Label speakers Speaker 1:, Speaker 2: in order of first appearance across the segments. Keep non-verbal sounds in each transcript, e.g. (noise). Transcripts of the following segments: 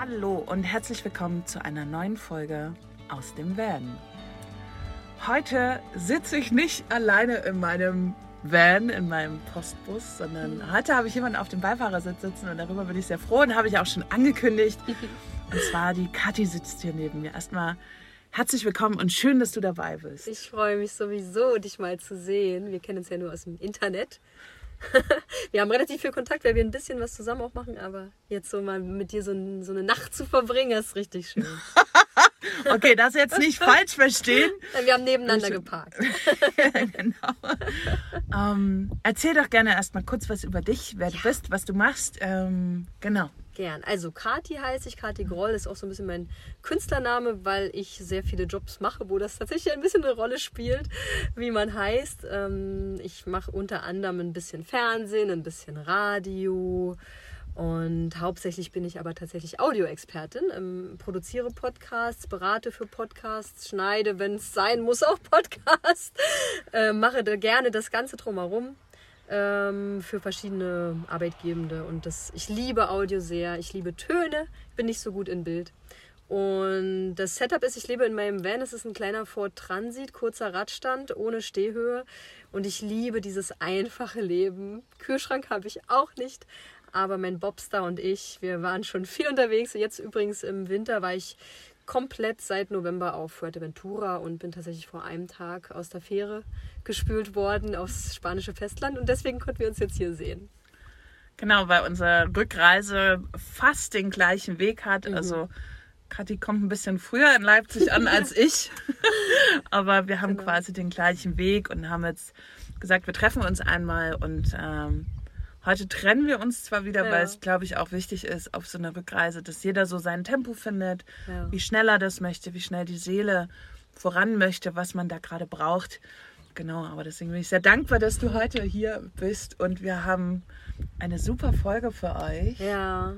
Speaker 1: Hallo und herzlich willkommen zu einer neuen Folge aus dem Van. Heute sitze ich nicht alleine in meinem Van, in meinem Postbus, sondern heute habe ich jemanden auf dem Beifahrersitz sitzen und darüber bin ich sehr froh und habe ich auch schon angekündigt. (laughs) Und zwar die Kathi sitzt hier neben mir. Erstmal herzlich willkommen und schön, dass du dabei bist.
Speaker 2: Ich freue mich sowieso, dich mal zu sehen. Wir kennen uns ja nur aus dem Internet. (laughs) wir haben relativ viel Kontakt, weil wir ein bisschen was zusammen auch machen, aber jetzt so mal mit dir so, ein, so eine Nacht zu verbringen, ist richtig schön. (laughs)
Speaker 1: okay, das jetzt nicht (laughs) falsch verstehen.
Speaker 2: Wir haben nebeneinander geparkt.
Speaker 1: ja, genau. Ähm, erzähl doch gerne erstmal kurz was über dich, wer du bist, was du machst. Ähm, genau.
Speaker 2: Gern. Also Kati heiße ich, Kati Groll ist auch so ein bisschen mein Künstlername, weil ich sehr viele Jobs mache, wo das tatsächlich ein bisschen eine Rolle spielt, wie man heißt. Ähm, ich mache unter anderem ein bisschen Fernsehen, ein bisschen Radio und hauptsächlich bin ich aber tatsächlich Audioexpertin, ähm, produziere Podcasts, berate für Podcasts, schneide, wenn es sein muss, auch Podcasts, äh, mache da gerne das Ganze drumherum ähm, für verschiedene Arbeitgebende. Und das, ich liebe Audio sehr, ich liebe Töne, bin nicht so gut in Bild. Und das Setup ist, ich lebe in meinem Van, es ist ein kleiner Ford Transit, kurzer Radstand, ohne Stehhöhe. Und ich liebe dieses einfache Leben. Kühlschrank habe ich auch nicht, aber mein Bobstar und ich, wir waren schon viel (laughs) unterwegs. Jetzt übrigens im Winter war ich komplett seit November auf Fuerteventura und bin tatsächlich vor einem Tag aus der Fähre gespült worden aufs spanische Festland und deswegen konnten wir uns jetzt hier sehen.
Speaker 1: Genau, weil unsere Rückreise fast den gleichen Weg hat. Mhm. Also Kathi kommt ein bisschen früher in Leipzig an (laughs) als ich, (laughs) aber wir haben genau. quasi den gleichen Weg und haben jetzt gesagt, wir treffen uns einmal und ähm, Heute trennen wir uns zwar wieder, ja. weil es, glaube ich, auch wichtig ist auf so einer Rückreise, dass jeder so sein Tempo findet, ja. wie schnell er das möchte, wie schnell die Seele voran möchte, was man da gerade braucht. Genau, aber deswegen bin ich sehr dankbar, dass du heute hier bist und wir haben eine super Folge für euch.
Speaker 2: Ja.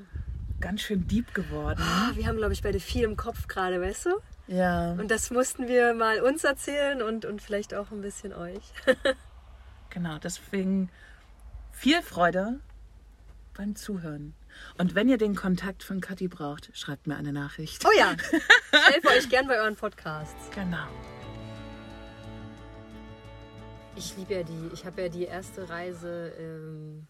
Speaker 1: Ganz schön deep geworden.
Speaker 2: Oh, wir haben, glaube ich, beide viel im Kopf gerade, weißt du?
Speaker 1: Ja.
Speaker 2: Und das mussten wir mal uns erzählen und, und vielleicht auch ein bisschen euch. (laughs)
Speaker 1: genau, deswegen viel Freude beim Zuhören. Und wenn ihr den Kontakt von Kathi braucht, schreibt mir eine Nachricht.
Speaker 2: Oh ja, (laughs) ich helfe euch gern bei euren Podcasts.
Speaker 1: Genau.
Speaker 2: Ich liebe ja die, ich habe ja die erste Reise ähm,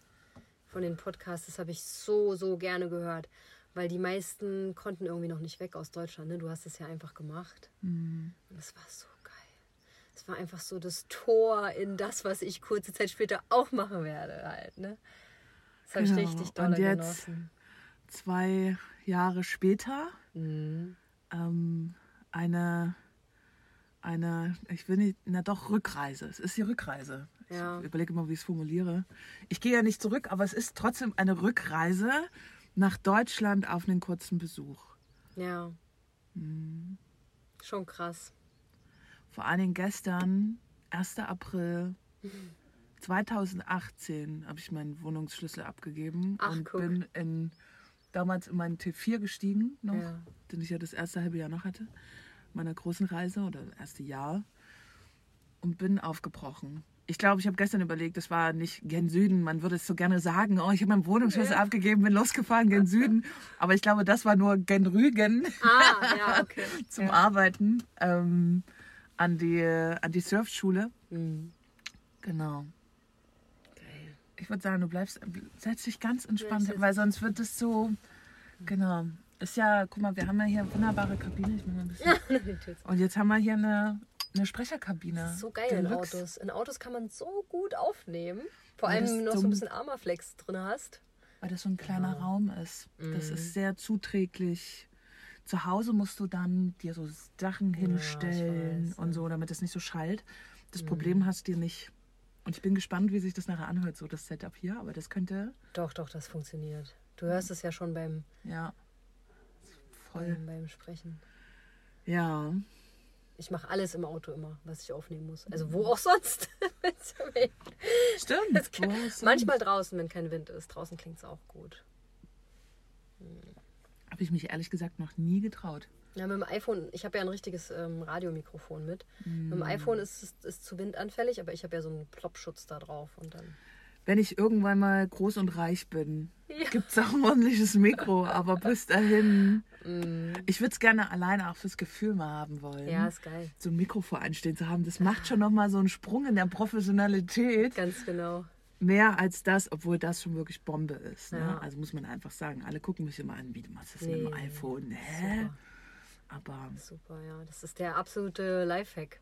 Speaker 2: von den Podcasts, das habe ich so, so gerne gehört. Weil die meisten konnten irgendwie noch nicht weg aus Deutschland. Ne? Du hast es ja einfach gemacht. Mhm. Und das war so es war einfach so das Tor in das, was ich kurze Zeit später auch machen werde halt. Ne? Das habe genau. ich richtig doll genossen.
Speaker 1: Zwei Jahre später mhm. ähm, eine, eine, ich will nicht, na doch, Rückreise. Es ist die Rückreise. Ja. Ich überlege mal, wie ich es formuliere. Ich gehe ja nicht zurück, aber es ist trotzdem eine Rückreise nach Deutschland auf einen kurzen Besuch.
Speaker 2: Ja. Mhm. Schon krass
Speaker 1: vor allen Dingen gestern, 1. April 2018, habe ich meinen Wohnungsschlüssel abgegeben
Speaker 2: Ach,
Speaker 1: und
Speaker 2: guck.
Speaker 1: bin in, damals in meinen T4 gestiegen, noch, ja. den ich ja das erste halbe Jahr noch hatte, meiner großen Reise oder das erste Jahr und bin aufgebrochen. Ich glaube, ich habe gestern überlegt, das war nicht gen Süden. Man würde es so gerne sagen, oh, ich habe meinen Wohnungsschlüssel ja. abgegeben, bin losgefahren gen Süden. Aber ich glaube, das war nur gen Rügen
Speaker 2: ah, ja, okay. (laughs)
Speaker 1: zum ja. Arbeiten. Ähm, an die, an die Surfschule. Mhm. Genau.
Speaker 2: Geil.
Speaker 1: Ich würde sagen, du bleibst, setz dich ganz entspannt, weil sonst wird es so, genau. Ist ja, guck mal, wir haben ja hier eine wunderbare Kabine. Ich mal ein bisschen. (laughs) (laughs) Und jetzt haben wir hier eine, eine Sprecherkabine.
Speaker 2: so geil Deluxe. in Autos. In Autos kann man so gut aufnehmen. Vor allem, wenn du noch so ein bisschen Armaflex drin hast.
Speaker 1: Weil das so ein kleiner ja. Raum ist. Das mhm. ist sehr zuträglich zu Hause musst du dann dir so Sachen hinstellen ja, weiß, und so, damit es nicht so schallt. Das mhm. Problem hast du dir nicht. Und ich bin gespannt, wie sich das nachher anhört, so das Setup hier. Aber das könnte.
Speaker 2: Doch, doch, das funktioniert. Du hörst es ja schon beim.
Speaker 1: Ja.
Speaker 2: Voll. Beim, beim Sprechen.
Speaker 1: Ja.
Speaker 2: Ich mache alles im Auto immer, was ich aufnehmen muss. Also wo auch sonst. (laughs)
Speaker 1: Stimmt.
Speaker 2: Kann, manchmal draußen, wenn kein Wind ist. Draußen klingt es auch gut.
Speaker 1: Habe ich mich ehrlich gesagt noch nie getraut.
Speaker 2: Ja, mit dem iPhone, ich habe ja ein richtiges ähm, Radiomikrofon mit. Mm. Mit dem iPhone ist es ist zu windanfällig, aber ich habe ja so einen Plopschutz da drauf und dann.
Speaker 1: wenn ich irgendwann mal groß und reich bin,
Speaker 2: Ja.
Speaker 1: gibt es auch ein ordentliches Mikro. Aber bis dahin,
Speaker 2: Mm.
Speaker 1: ich würde es gerne alleine auch fürs Gefühl mal haben wollen.
Speaker 2: Ja, ist geil.
Speaker 1: So ein Mikro vor einstehen zu haben, das macht schon nochmal so einen Sprung in der Professionalität.
Speaker 2: Ganz genau.
Speaker 1: Mehr als das, obwohl das schon wirklich Bombe ist. Ne?
Speaker 2: Ja.
Speaker 1: Also muss man einfach sagen, alle gucken mich immer an, wie du machst das mit
Speaker 2: Nee,
Speaker 1: dem iPhone. Hä?
Speaker 2: Super.
Speaker 1: Aber
Speaker 2: Super, ja. Das ist der absolute Lifehack.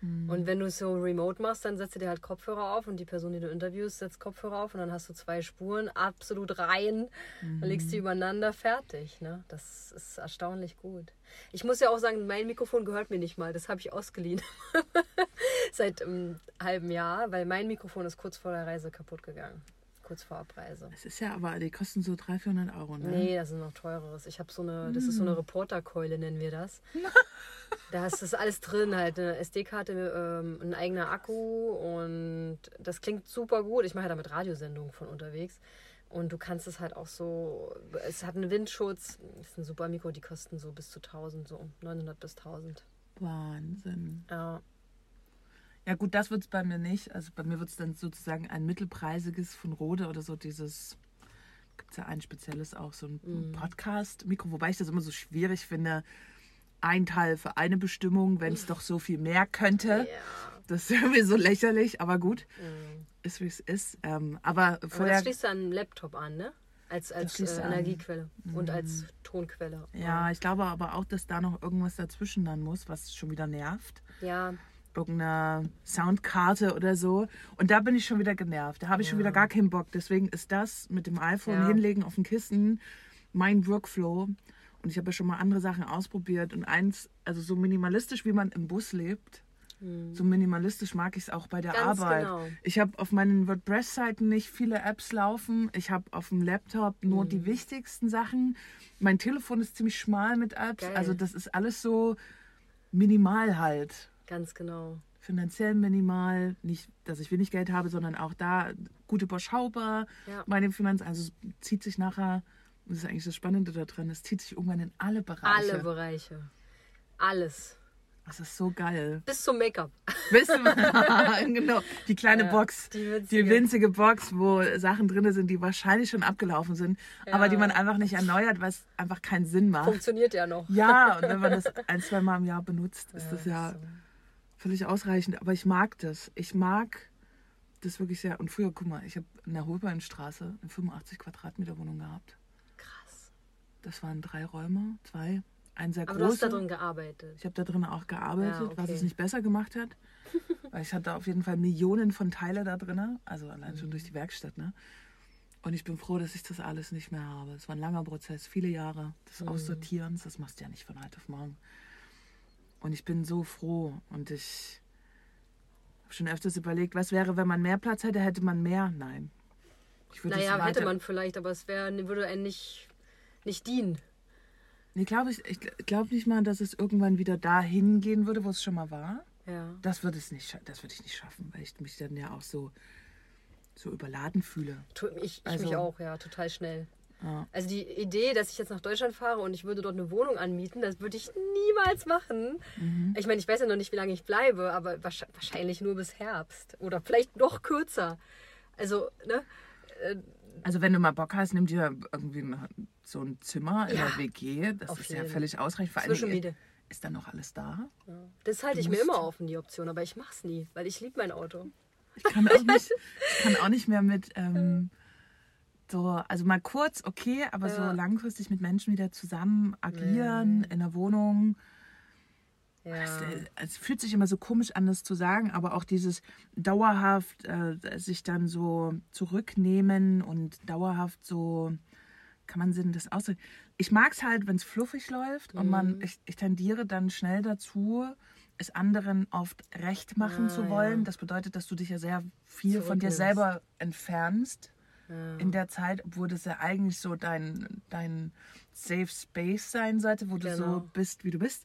Speaker 1: Mhm.
Speaker 2: Und wenn du es so remote machst, dann setzt du dir halt Kopfhörer auf und die Person, die du interviewst, setzt Kopfhörer auf und dann hast du zwei Spuren absolut rein, dann legst
Speaker 1: Mhm.
Speaker 2: die übereinander, fertig. Ne? Das ist erstaunlich gut. Ich muss ja auch sagen, mein Mikrofon gehört mir nicht mal, das habe ich ausgeliehen. (laughs) Seit einem halben Jahr, weil mein Mikrofon ist kurz vor der Reise kaputt gegangen. Kurz vor Abreise.
Speaker 1: es ist ja aber, die kosten so 300, 400 Euro. Ne?
Speaker 2: Nee, das ist noch teureres. Ich habe so eine, das ist so
Speaker 1: Hm.
Speaker 2: eine Reporterkeule, nennen wir das. (laughs) Da ist das alles drin, halt eine SD-Karte, ähm, ein eigener Akku und das klingt super gut. Ich mache ja damit Radiosendungen von unterwegs. Und du kannst es halt auch so, es hat einen Windschutz, das ist ein super Mikro, die kosten so bis zu 1000, so 900 bis 1000.
Speaker 1: Wahnsinn.
Speaker 2: Ja,
Speaker 1: Ja gut, das wird es bei mir nicht. Also bei mir wird es dann sozusagen ein mittelpreisiges von Rode oder so dieses, gibt es ja ein spezielles auch, so ein
Speaker 2: Mhm.
Speaker 1: Podcast-Mikro, wobei ich das immer so schwierig finde. Ein Teil für eine Bestimmung, wenn es doch so viel mehr könnte.
Speaker 2: ja.
Speaker 1: Das ist irgendwie so lächerlich, aber gut.
Speaker 2: Mhm.
Speaker 1: Ist wie es ist. Ähm, aber
Speaker 2: Aber
Speaker 1: vorher.
Speaker 2: das schließt du an einen Laptop an, ne? Als, als äh.
Speaker 1: Mhm.
Speaker 2: Energiequelle und als Tonquelle.
Speaker 1: Ja, ich glaube aber auch, dass da noch irgendwas dazwischen dann muss, was schon wieder nervt.
Speaker 2: Ja,
Speaker 1: Irgendeine Soundkarte oder so. Und da bin ich schon wieder genervt. Da habe ich schon wieder gar keinen Bock. Deswegen ist das mit dem iPhone
Speaker 2: Ja.
Speaker 1: hinlegen auf dem Kissen mein Workflow. Und ich habe ja schon mal andere Sachen ausprobiert. Und eins, also so minimalistisch, wie man im Bus lebt, so minimalistisch mag ich es auch bei der
Speaker 2: Hm. Ganz
Speaker 1: Arbeit.
Speaker 2: genau.
Speaker 1: Ich habe auf meinen WordPress-Seiten nicht viele Apps laufen. Ich habe auf dem Laptop nur
Speaker 2: Hm.
Speaker 1: die wichtigsten Sachen. Mein Telefon ist ziemlich schmal mit Apps.
Speaker 2: Geil.
Speaker 1: Also das ist alles so minimal halt.
Speaker 2: Ganz genau.
Speaker 1: Finanziell minimal. Nicht, dass ich wenig Geld habe, sondern auch da gut überschaubar.
Speaker 2: Ja.
Speaker 1: Meine Finanzen, also es zieht sich nachher, das ist eigentlich das Spannende da drin, es zieht sich irgendwann in alle Bereiche.
Speaker 2: Alle Bereiche. Alles.
Speaker 1: Das ist so geil.
Speaker 2: Bis zum Make-up.
Speaker 1: Wisst (laughs) ihr, (laughs) genau, die kleine
Speaker 2: Ja,
Speaker 1: Box,
Speaker 2: die
Speaker 1: die
Speaker 2: winzige.
Speaker 1: winzige. Box, wo Sachen drin sind, die wahrscheinlich schon abgelaufen sind, aber die man einfach nicht erneuert, weil es einfach keinen Sinn macht.
Speaker 2: Funktioniert ja noch.
Speaker 1: Ja, und wenn man (laughs) das ein, zwei Mal im Jahr benutzt, ist das ja
Speaker 2: so.
Speaker 1: Völlig ausreichend. Aber ich mag das. Ich mag das wirklich sehr. Und früher, guck mal, ich habe in der Holbeinstraße eine 85 Quadratmeter Wohnung gehabt.
Speaker 2: Krass.
Speaker 1: Das waren drei Räume, zwei, ein sehr
Speaker 2: Aber du hast da
Speaker 1: großer.
Speaker 2: drin gearbeitet.
Speaker 1: Ich habe da drin auch gearbeitet,
Speaker 2: Ja, okay.
Speaker 1: was es nicht besser gemacht hat. (laughs) Weil ich hatte auf jeden Fall Millionen von Teile da drin, also allein
Speaker 2: Mhm.
Speaker 1: schon durch die Werkstatt. Ne? Und ich bin froh, dass ich das alles nicht mehr habe. Es war ein langer Prozess, viele Jahre des
Speaker 2: Mhm.
Speaker 1: Aussortierens. Das machst du ja nicht von heute auf morgen. Und ich bin so froh. Und ich habe schon öfters überlegt, was wäre, wenn man mehr Platz hätte, hätte man mehr? Nein. Ich würde es
Speaker 2: Naja, hätte man vielleicht, aber es wär, würde einem nicht, nicht dienen.
Speaker 1: Nee, glaub ich ich glaube nicht mal, dass es irgendwann wieder dahin gehen würde, wo es schon mal war.
Speaker 2: Ja.
Speaker 1: Das würde es nicht, scha- das würde ich nicht schaffen, weil ich mich dann ja auch so, so überladen fühle.
Speaker 2: Ich, ich
Speaker 1: Also-
Speaker 2: mich auch, ja, total schnell.
Speaker 1: Ja.
Speaker 2: Also die Idee, dass ich jetzt nach Deutschland fahre und ich würde dort eine Wohnung anmieten, das würde ich niemals machen.
Speaker 1: Mhm.
Speaker 2: Ich meine, ich weiß ja noch nicht, wie lange ich bleibe, aber wahrsch- wahrscheinlich nur bis Herbst oder vielleicht noch kürzer. Also, ne?
Speaker 1: Also wenn du mal Bock hast, nimm dir irgendwie so ein Zimmer in
Speaker 2: Ja,
Speaker 1: der WG. Das ist ja völlig ausreichend. Vor
Speaker 2: Zwischenmiete.
Speaker 1: ist, dann noch alles da.
Speaker 2: Das halte ich mir immer offen, die Option, aber ich mach's nie, weil ich liebe mein Auto.
Speaker 1: Ich kann auch (laughs) nicht, ich kann auch nicht mehr mit ähm, so, also mal kurz, okay, aber
Speaker 2: Ja.
Speaker 1: so langfristig mit Menschen wieder zusammen agieren in der Wohnung.
Speaker 2: Ja.
Speaker 1: Es, äh, es fühlt sich immer so komisch an, das zu sagen, aber auch dieses dauerhaft äh, sich dann so zurücknehmen und dauerhaft so, kann man Sinn das ausdrücken. Ich mag es halt, wenn es fluffig läuft und
Speaker 2: Mhm.
Speaker 1: man, ich, ich tendiere dann schnell dazu, es anderen oft recht machen
Speaker 2: Ah,
Speaker 1: zu
Speaker 2: ja.
Speaker 1: wollen. Das bedeutet, dass du dich ja sehr viel von dir selber entfernst
Speaker 2: Ja.
Speaker 1: in der Zeit, obwohl das ja eigentlich so dein, dein Safe Space sein sollte, wo du
Speaker 2: Genau.
Speaker 1: so bist, wie du bist.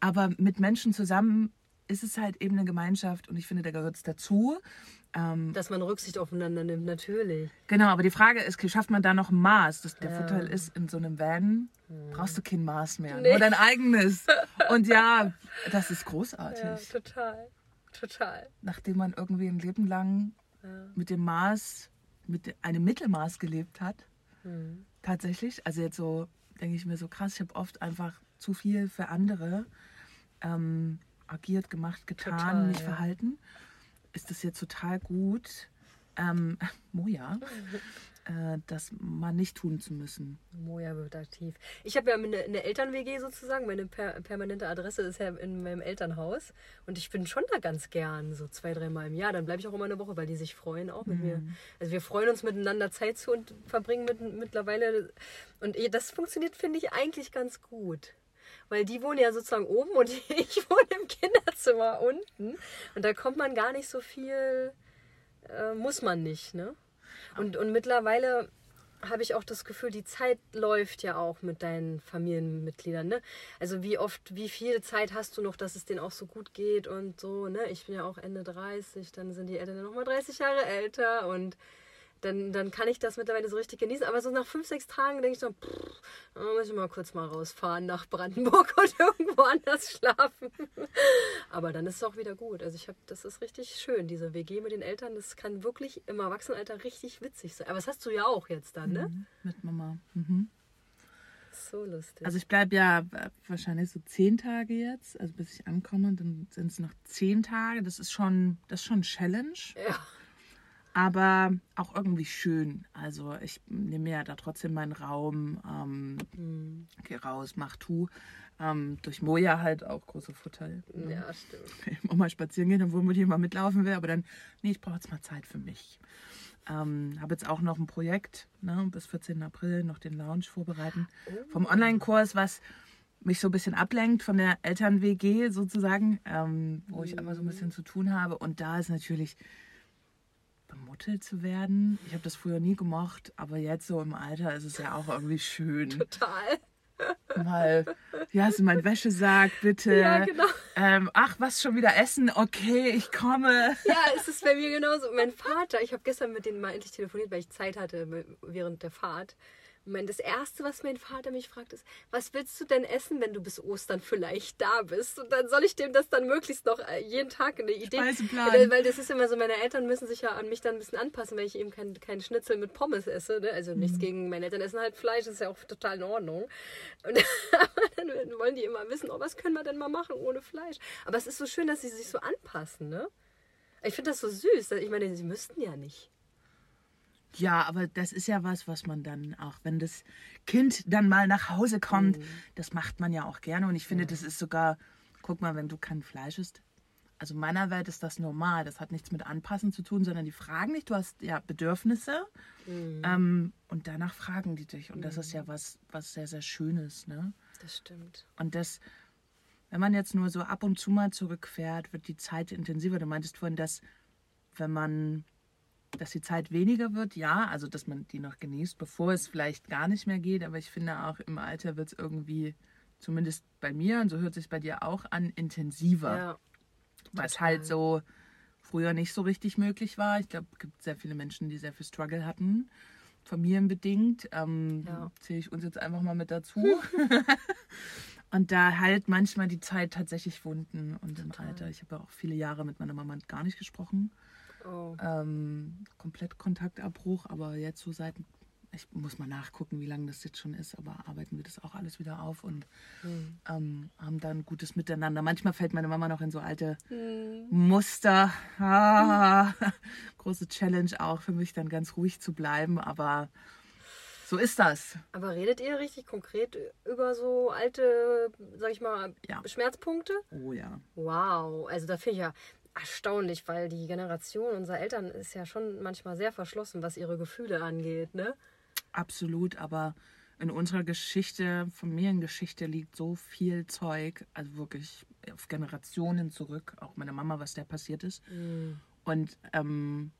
Speaker 1: Aber mit Menschen zusammen ist es halt eben eine Gemeinschaft und ich finde, da gehört es dazu. Ähm,
Speaker 2: Dass man Rücksicht aufeinander nimmt, natürlich.
Speaker 1: genau, aber die Frage ist, schafft man da noch ein Maß? Das, der Vorteil ist, in so einem Van brauchst du kein Maß mehr,
Speaker 2: Nee.
Speaker 1: nur dein eigenes. (laughs) Und ja, das ist großartig.
Speaker 2: Ja, total. Total.
Speaker 1: Nachdem man irgendwie ein Leben lang
Speaker 2: Ja.
Speaker 1: mit dem Maß mit einem Mittelmaß gelebt hat. Mhm. Tatsächlich. Also jetzt so denke ich mir so krass, ich habe oft einfach zu viel für andere ähm, agiert, gemacht, getan, total, mich ja. verhalten. Ist das jetzt total gut? Ähm, (laughs) Moja. (laughs) äh, das mal nicht tun zu müssen.
Speaker 2: Moja wird aktiv. Ich habe ja eine, eine Eltern-WG sozusagen. Meine per permanente Adresse ist ja in meinem Elternhaus. Und ich bin schon da ganz gern, so zwei, dreimal im Jahr. Dann bleibe ich auch immer eine Woche, weil die sich freuen auch mit mhm. mir. Also wir freuen uns miteinander Zeit zu und verbringen mit, mittlerweile. Und das funktioniert, finde ich, eigentlich ganz gut weil die wohnen ja sozusagen oben und (laughs) ich wohne im Kinderzimmer unten. Und da kommt man gar nicht so viel, äh, muss man nicht, ne? Und, und mittlerweile habe ich auch das Gefühl, die Zeit läuft ja auch mit deinen Familienmitgliedern. Ne? Also wie oft, wie viel Zeit hast du noch, dass es denen auch so gut geht und so. Ne? Ich bin ja auch Ende 30, dann sind die Eltern ja nochmal 30 Jahre älter und dann, dann kann ich das mittlerweile so richtig genießen. Aber so nach fünf, sechs Tagen denke ich so, pff, muss ich mal kurz mal rausfahren nach Brandenburg (laughs) und irgendwo anders schlafen. Aber dann ist es auch wieder gut. Also ich habe, das ist richtig schön, diese WG mit den Eltern. Das kann wirklich im Erwachsenenalter richtig witzig sein. Aber das hast du ja auch jetzt dann, ne?
Speaker 1: Mhm, mit Mama. Mhm.
Speaker 2: So lustig.
Speaker 1: Also ich bleibe ja wahrscheinlich so zehn Tage jetzt, also bis ich ankomme, dann sind es noch zehn Tage. Das ist schon, das ist schon ein Challenge.
Speaker 2: Ja
Speaker 1: aber auch irgendwie schön. Also ich nehme mir ja da trotzdem meinen Raum, ähm, mhm. geh raus, mach tu. Ähm, durch Moja halt auch große Vorteil.
Speaker 2: Ne? Ja, stimmt. (laughs)
Speaker 1: Ich mal spazieren gehen, obwohl hier mal mitlaufen will, aber dann, nee, ich brauche jetzt mal Zeit für mich. Ähm, habe jetzt auch noch ein Projekt, ne, bis 14. April noch den Lounge vorbereiten oh. vom Online-Kurs, was mich so ein bisschen ablenkt von der Eltern-WG sozusagen, ähm, wo mhm. ich immer so ein bisschen mhm. zu tun habe. Und da ist natürlich bemuttelt zu werden. Ich habe das früher nie gemocht, aber jetzt so im Alter ist es ja auch irgendwie schön.
Speaker 2: Total.
Speaker 1: Mal, wie hast du mein Wäschesack, bitte?
Speaker 2: Ja, genau.
Speaker 1: Ähm, ach, was, schon wieder essen? Okay, ich komme.
Speaker 2: Ja, es ist bei mir genauso. Mein Vater, ich habe gestern mit denen mal endlich telefoniert, weil ich Zeit hatte während der Fahrt mein, das Erste, was mein Vater mich fragt, ist, was willst du denn essen, wenn du bis Ostern vielleicht da bist? Und dann soll ich dem das dann möglichst noch äh, jeden Tag eine Idee...
Speaker 1: Speiseplan.
Speaker 2: Weil, weil das ist immer so, meine Eltern müssen sich ja an mich dann ein bisschen anpassen, weil ich eben keinen kein Schnitzel mit Pommes esse. Ne? Also nichts mhm. gegen meine Eltern essen halt Fleisch, das ist ja auch total in Ordnung. Und (laughs) dann wollen die immer wissen, oh, was können wir denn mal machen ohne Fleisch? Aber es ist so schön, dass sie sich so anpassen, ne? Ich finde das so süß. Ich meine, sie müssten ja nicht.
Speaker 1: Ja, aber das ist ja was, was man dann auch, wenn das Kind dann mal nach Hause kommt, mhm. das macht man ja auch gerne. Und ich finde, ja. das ist sogar, guck mal, wenn du kein Fleisch isst. Also in meiner Welt ist das normal. Das hat nichts mit Anpassen zu tun, sondern die fragen dich. Du hast ja Bedürfnisse mhm. ähm, und danach fragen die dich. Und mhm. das ist ja mhm. was, was sehr, sehr Schönes. Ne?
Speaker 2: Das stimmt.
Speaker 1: Und das, wenn man jetzt nur so ab und zu mal zurückfährt, wird die Zeit intensiver. Du meintest vorhin, dass wenn man dass die Zeit weniger wird, ja, also dass man die noch genießt, bevor es vielleicht gar nicht mehr geht, aber ich finde auch im Alter wird es irgendwie, zumindest bei mir, und so hört sich bei dir auch an, intensiver. Ja, es halt so früher nicht so richtig möglich war. Ich glaube, es gibt sehr viele Menschen, die sehr viel Struggle hatten, familienbedingt. Ähm, ja. Zähle ich uns jetzt einfach mal mit dazu. (laughs) (laughs) und da halt manchmal die Zeit tatsächlich Wunden und im Alter. Ich habe ja auch viele Jahre mit meiner Mama gar nicht gesprochen. Oh. Ähm, komplett Kontaktabbruch, aber jetzt so seit, ich muss mal nachgucken, wie lange das jetzt schon ist, aber arbeiten wir das auch alles wieder auf und mhm. ähm, haben dann gutes Miteinander. Manchmal fällt meine Mama noch in so alte mhm. Muster. Ah, (laughs) große Challenge auch für mich, dann ganz ruhig zu bleiben, aber so ist das.
Speaker 2: Aber redet ihr richtig konkret über so alte, sag ich mal, ja. Schmerzpunkte?
Speaker 1: Oh ja.
Speaker 2: Wow, also da finde ich ja, erstaunlich, weil die Generation unserer Eltern ist ja schon manchmal sehr verschlossen, was ihre Gefühle angeht, ne?
Speaker 1: Absolut, aber in unserer Geschichte, Familiengeschichte liegt so viel Zeug, also wirklich auf Generationen zurück, auch meine Mama, was da passiert ist. Mhm. Und ähm,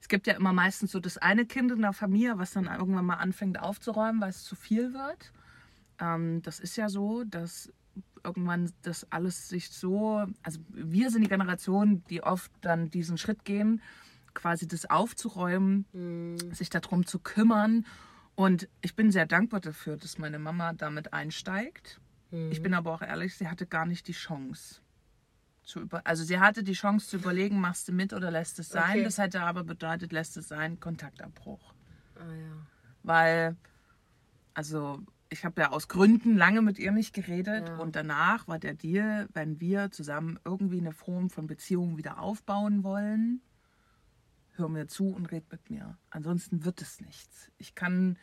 Speaker 1: es gibt ja immer meistens so das eine Kind in der Familie, was dann irgendwann mal anfängt aufzuräumen, weil es zu viel wird. Ähm, das ist ja so, dass irgendwann das alles sich so, also wir sind die Generation, die oft dann diesen Schritt gehen, quasi das aufzuräumen, mhm. sich darum zu kümmern. Und ich bin sehr dankbar dafür, dass meine Mama damit einsteigt. Mhm. Ich bin aber auch ehrlich, sie hatte gar nicht die Chance. zu über also sie hatte die Chance zu überlegen, machst du mit oder lässt es sein.
Speaker 2: Okay.
Speaker 1: Das hätte aber bedeutet, lässt es sein, Kontaktabbruch.
Speaker 2: Ah ja.
Speaker 1: Weil, also ich habe ja aus Gründen lange mit ihr nicht geredet
Speaker 2: Ja.
Speaker 1: und danach war der Deal, wenn wir zusammen irgendwie eine Form von Beziehung wieder aufbauen wollen, hör mir zu und red mit mir. Ansonsten wird es nichts. Ich kann,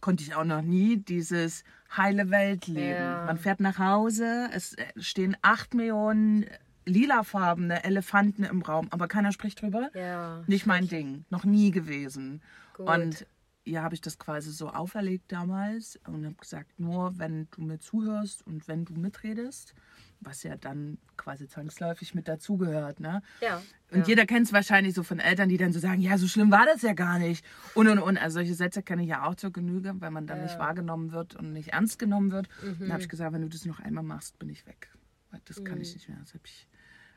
Speaker 1: konnte ich auch noch nie, dieses heile Weltleben.
Speaker 2: Ja.
Speaker 1: Man fährt nach Hause, es stehen acht Millionen lilafarbene Elefanten im Raum, aber keiner spricht drüber.
Speaker 2: Ja.
Speaker 1: Nicht mein Ding, noch nie gewesen.
Speaker 2: Gut.
Speaker 1: Und ihr habe ich das quasi so auferlegt damals und habe gesagt, nur wenn du mir zuhörst und wenn du mitredest, was ja dann quasi zwangsläufig mit dazugehört, ne?
Speaker 2: Ja.
Speaker 1: Und
Speaker 2: ja.
Speaker 1: jeder kennt es wahrscheinlich so von Eltern, die dann so sagen, ja, so schlimm war das ja gar nicht. Und und und. Also solche Sätze kenne ich ja auch zur Genüge, wenn man dann nicht wahrgenommen wird und nicht ernst genommen wird. Dann habe ich gesagt, wenn du das noch einmal machst, bin ich weg. Weil Das kann ich nicht mehr. Das habe ich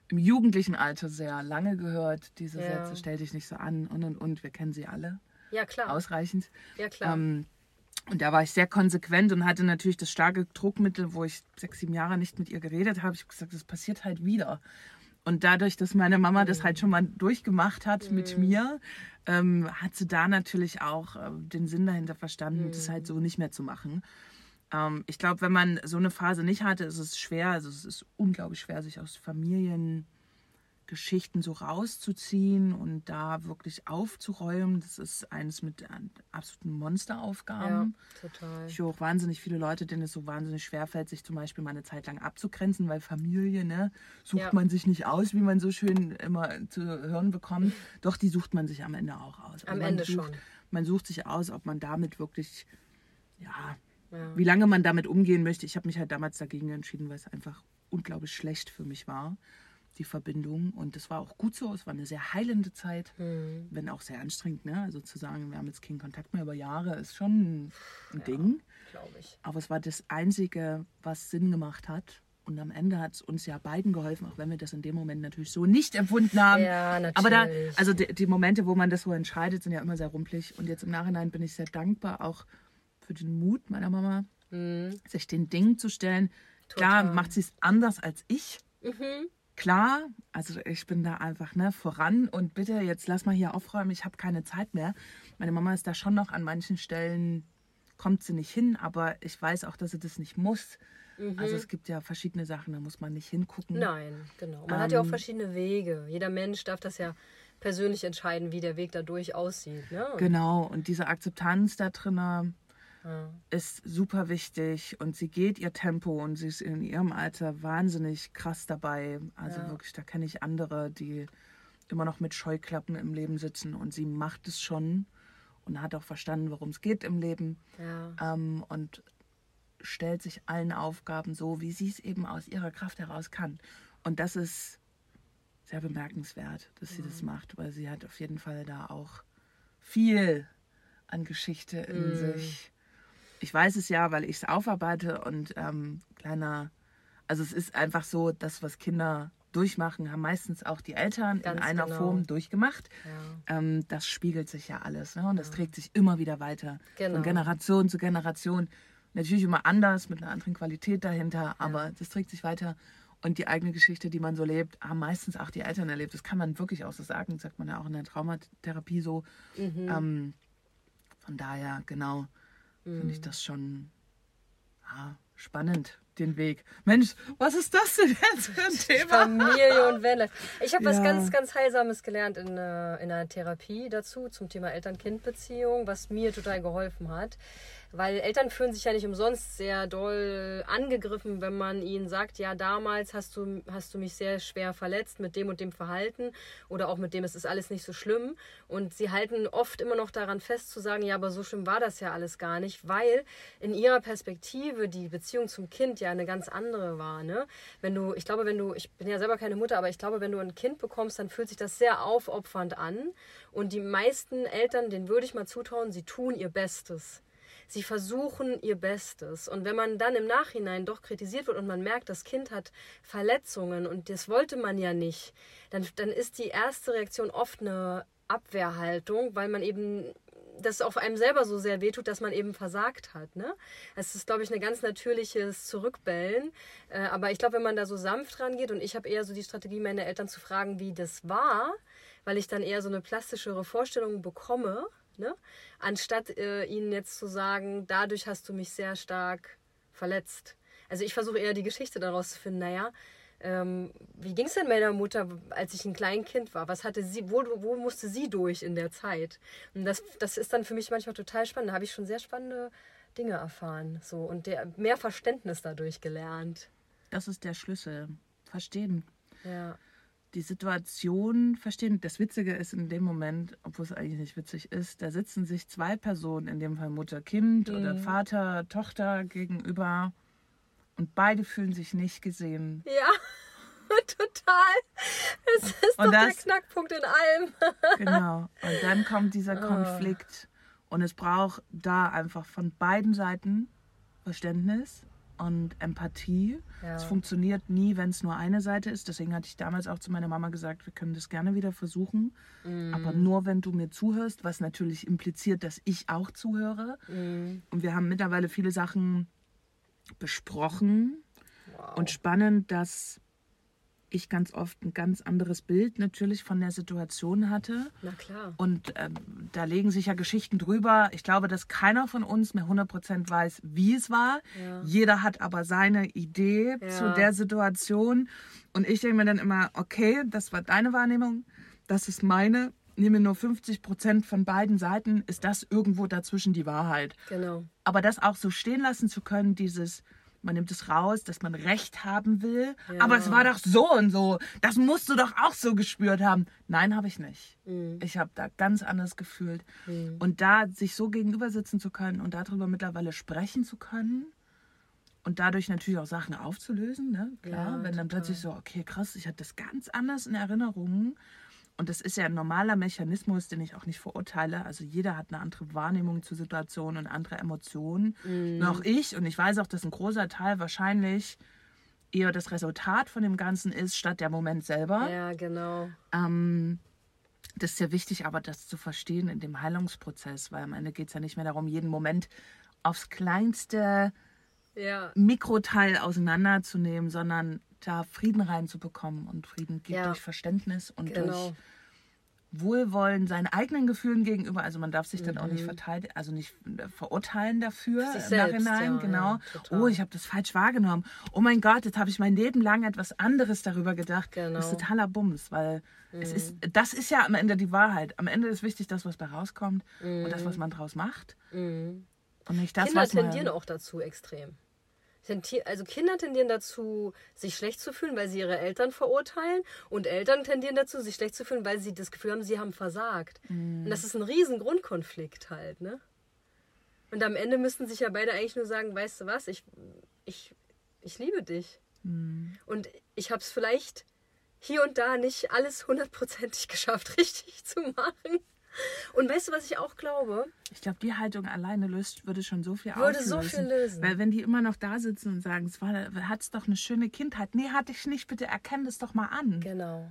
Speaker 1: im jugendlichen Alter sehr lange gehört. Diese
Speaker 2: Ja.
Speaker 1: Sätze, stell dich nicht so an und und und. Wir kennen sie alle
Speaker 2: ja, klar.
Speaker 1: ausreichend.
Speaker 2: Ja, klar.
Speaker 1: Ähm, und da war ich sehr konsequent und hatte natürlich das starke Druckmittel, wo ich sechs, sieben Jahre nicht mit ihr geredet habe. Ich habe gesagt, das passiert halt wieder. Und dadurch, dass meine Mama das halt schon mal durchgemacht hat mit mir, ähm, hat sie da natürlich auch äh, den Sinn dahinter verstanden, das halt so nicht mehr zu machen. Ähm, ich glaube, wenn man so eine Phase nicht hatte, ist es schwer, also es ist unglaublich schwer, sich aus Familiengeschichten so rauszuziehen und da wirklich aufzuräumen. Das ist eines mit äh, absoluten
Speaker 2: ja,
Speaker 1: Monsteraufgaben.
Speaker 2: total.
Speaker 1: Ich höre auch wahnsinnig viele Leute, denen es so wahnsinnig schwerfällt, sich zum Beispiel mal eine Zeit lang abzugrenzen, weil Familie, ne, sucht
Speaker 2: Ja.
Speaker 1: man sich nicht aus, wie man so schön immer zu hören bekommt. Doch, die sucht man sich am Ende auch aus.
Speaker 2: Am
Speaker 1: man
Speaker 2: Ende
Speaker 1: sucht,
Speaker 2: schon.
Speaker 1: Man sucht sich aus, ob man damit wirklich, ja,
Speaker 2: Ja.
Speaker 1: wie lange man damit umgehen möchte. Ich habe mich halt damals dagegen entschieden, weil es einfach unglaublich schlecht für mich war, die Verbindung. Und das war auch gut so. Es war eine sehr heilende Zeit,
Speaker 2: Hm.
Speaker 1: wenn auch sehr anstrengend. Ne? Also zu sagen, wir haben jetzt keinen Kontakt mehr über Jahre, ist schon ein Ding.
Speaker 2: Glaube ich.
Speaker 1: Aber es war das Einzige, was Sinn gemacht hat. Und am Ende hat es uns ja beiden geholfen, auch wenn wir das in dem Moment natürlich so nicht empfunden haben.
Speaker 2: Ja,
Speaker 1: Aber da,
Speaker 2: natürlich.
Speaker 1: also die, die Momente, wo man das so entscheidet, sind ja immer sehr rumpelig. Und jetzt im Nachhinein bin ich sehr dankbar auch für den Mut meiner Mama, sich den Dingen zu stellen. Klar
Speaker 2: Total.
Speaker 1: macht sie es anders als ich.
Speaker 2: Mhm.
Speaker 1: Klar, also ich bin da einfach ne, voran und bitte jetzt lass mal hier aufräumen, ich habe keine Zeit mehr. Meine Mama ist da schon noch an manchen Stellen, kommt sie nicht hin, aber ich weiß auch, dass sie das nicht muss. Also es gibt ja verschiedene Sachen, da muss man nicht hingucken.
Speaker 2: Nein, genau. Man hat ja auch
Speaker 1: Ähm.
Speaker 2: verschiedene Wege. Jeder Mensch darf das ja persönlich entscheiden, wie der Weg dadurch aussieht. Ne?
Speaker 1: Genau, und diese Akzeptanz da drin
Speaker 2: Ja.
Speaker 1: ist super wichtig und sie geht ihr Tempo und sie ist in ihrem Alter wahnsinnig krass dabei. Also
Speaker 2: Ja.
Speaker 1: wirklich, da kenne ich andere, die immer noch mit Scheuklappen im Leben sitzen und sie macht es schon und hat auch verstanden, worum es geht im Leben
Speaker 2: Ja.
Speaker 1: ähm, und stellt sich allen Aufgaben so, wie sie es eben aus ihrer Kraft heraus kann. Und das ist sehr bemerkenswert, dass sie das macht, weil sie hat auf jeden Fall da auch viel an Geschichte in sich. Ich weiß es ja, weil ich es aufarbeite und ähm, kleiner, also es ist einfach so, das, was Kinder durchmachen, haben meistens auch die Eltern
Speaker 2: Ganz
Speaker 1: in einer
Speaker 2: genau.
Speaker 1: Form durchgemacht.
Speaker 2: Ja.
Speaker 1: Ähm, das spiegelt sich ja alles ne? und das trägt sich immer wieder weiter.
Speaker 2: Genau.
Speaker 1: Von Generation zu Generation. Natürlich immer anders, mit einer anderen Qualität dahinter, aber das trägt sich weiter. Und die eigene Geschichte, die man so lebt, haben meistens auch die Eltern erlebt. Das kann man wirklich auch so sagen, das sagt man ja auch in der Traumatherapie so.
Speaker 2: Mhm.
Speaker 1: Ähm, von daher, genau, finde ich das schon ja, spannend, den Weg. Mensch, was ist das denn jetzt für ein Thema?
Speaker 2: Familie und Vanlife. Ich habe was
Speaker 1: Ja.
Speaker 2: ganz, ganz Heilsames gelernt in, äh, in einer Therapie dazu, zum Thema Eltern-Kind-Beziehung, was mir total geholfen hat. Weil Eltern fühlen sich ja nicht umsonst sehr doll angegriffen, wenn man ihnen sagt, ja, damals hast du, hast du mich sehr schwer verletzt mit dem und dem Verhalten oder auch mit dem, es ist alles nicht so schlimm. Und sie halten oft immer noch daran fest zu sagen, ja, aber so schlimm war das ja alles gar nicht, weil in ihrer Perspektive die Beziehung zum Kind ja eine ganz andere war. Ne? Wenn du, ich glaube, wenn du, ich bin ja selber keine Mutter, aber ich glaube, wenn du ein Kind bekommst, dann fühlt sich das sehr aufopfernd an. Und die meisten Eltern, denen würde ich mal zutrauen, sie tun ihr Bestes. Sie versuchen ihr Bestes. Und wenn man dann im Nachhinein doch kritisiert wird und man merkt, das Kind hat Verletzungen und das wollte man ja nicht, dann, dann ist die erste Reaktion oft eine Abwehrhaltung, weil man eben das auf einem selber so sehr wehtut, dass man eben versagt hat. Ne? Es ist, glaube ich, ein ganz natürliches Zurückbellen. Äh, aber ich glaube, wenn man da so sanft rangeht und ich habe eher so die Strategie, meine Eltern zu fragen, wie das war, weil ich dann eher so eine plastischere Vorstellung bekomme, ne? anstatt äh, ihnen jetzt zu sagen, dadurch hast du mich sehr stark verletzt. Also ich versuche eher die Geschichte daraus zu finden, naja, ähm, wie ging es denn meiner Mutter, als ich ein Kleinkind war? Was hatte sie, wo, wo musste sie durch in der Zeit? Und das, das ist dann für mich manchmal total spannend. Da habe ich schon sehr spannende Dinge erfahren. So, und der, mehr Verständnis dadurch gelernt.
Speaker 1: Das ist der Schlüssel. Verstehen.
Speaker 2: Ja.
Speaker 1: Die Situation verstehen. Das Witzige ist in dem Moment, obwohl es eigentlich nicht witzig ist, da sitzen sich zwei Personen, in dem Fall Mutter, Kind mhm. oder Vater, Tochter gegenüber und beide fühlen sich nicht gesehen.
Speaker 2: Ja, (laughs) total. Es ist und doch das, der Knackpunkt in allem. (laughs)
Speaker 1: genau. Und dann kommt dieser ah. Konflikt. Und es braucht da einfach von beiden Seiten Verständnis und Empathie. Ja. Es funktioniert nie, wenn es nur eine Seite ist. Deswegen hatte ich damals auch zu meiner Mama gesagt, wir können das gerne wieder versuchen. Mm. Aber nur, wenn du mir zuhörst, was natürlich impliziert, dass ich auch zuhöre. Mm. Und wir haben mittlerweile viele Sachen besprochen. Wow. Und spannend, dass ich ganz oft ein ganz anderes Bild natürlich von der Situation hatte.
Speaker 2: Na klar.
Speaker 1: Und ähm, da legen sich ja Geschichten drüber. Ich glaube, dass keiner von uns mehr 100% weiß, wie es war. Ja. Jeder hat aber seine Idee ja. zu der Situation. Und ich denke mir dann immer, okay, das war deine Wahrnehmung, das ist meine. Nehme nur 50 von beiden Seiten, ist das irgendwo dazwischen die Wahrheit.
Speaker 2: Genau.
Speaker 1: Aber das auch so stehen lassen zu können, dieses, man nimmt es raus, dass man Recht haben will. Ja. Aber es war doch so und so. Das musst du doch auch so gespürt haben. Nein, habe ich nicht. Mhm. Ich habe da ganz anders gefühlt. Mhm. Und da sich so gegenüber sitzen zu können und darüber mittlerweile sprechen zu können und dadurch natürlich auch Sachen aufzulösen, ne? Klar, ja, wenn dann plötzlich so, okay, krass, ich hatte das ganz anders in Erinnerung und das ist ja ein normaler Mechanismus, den ich auch nicht verurteile. Also jeder hat eine andere Wahrnehmung zur Situation und andere Emotionen. Mhm. Noch ich. Und ich weiß auch, dass ein großer Teil wahrscheinlich eher das Resultat von dem Ganzen ist, statt der Moment selber.
Speaker 2: Ja, genau.
Speaker 1: Ähm, das ist sehr wichtig, aber das zu verstehen in dem Heilungsprozess, weil am Ende geht es ja nicht mehr darum, jeden Moment aufs kleinste
Speaker 2: ja.
Speaker 1: Mikroteil auseinanderzunehmen, sondern da Frieden reinzubekommen. Und Frieden gibt ja. durch Verständnis und genau. durch Wohlwollen seinen eigenen Gefühlen gegenüber. Also man darf sich dann auch nicht mhm. verteidigen, also nicht äh, verurteilen dafür sich im selbst, Nachhinein. Ja, genau. Ja, oh, ich habe das falsch wahrgenommen. Oh mein Gott, jetzt habe ich mein Leben lang etwas anderes darüber gedacht. Genau. Das ist totaler Bums, weil mhm. es ist, mhm. das ist ja am Ende die Wahrheit. Am Ende ist wichtig, das, was da rauskommt mhm. und das, was mhm. man draus macht. Und nicht das,
Speaker 2: Kinder
Speaker 1: was
Speaker 2: man, tendieren auch dazu extrem also Kinder tendieren dazu, sich schlecht zu fühlen, weil sie ihre Eltern verurteilen. Und Eltern tendieren dazu, sich schlecht zu fühlen, weil sie das Gefühl haben, sie haben versagt. Mhm. Und das ist ein riesen Grundkonflikt halt, ne? Und am Ende müssten sich ja beide eigentlich nur sagen, weißt du was, ich, ich, ich liebe dich. Mhm. Und ich habe es vielleicht hier und da nicht alles hundertprozentig (laughs) geschafft, richtig zu machen. Und weißt du, was ich auch glaube?
Speaker 1: Ich glaube, die Haltung alleine löst, würde schon so viel
Speaker 2: Würde auslösen. so viel lösen.
Speaker 1: Weil wenn die immer noch da sitzen und sagen, es war, hat's doch eine schöne Kindheit. Nee, hatte ich nicht, bitte erkenn das doch mal an.
Speaker 2: Genau.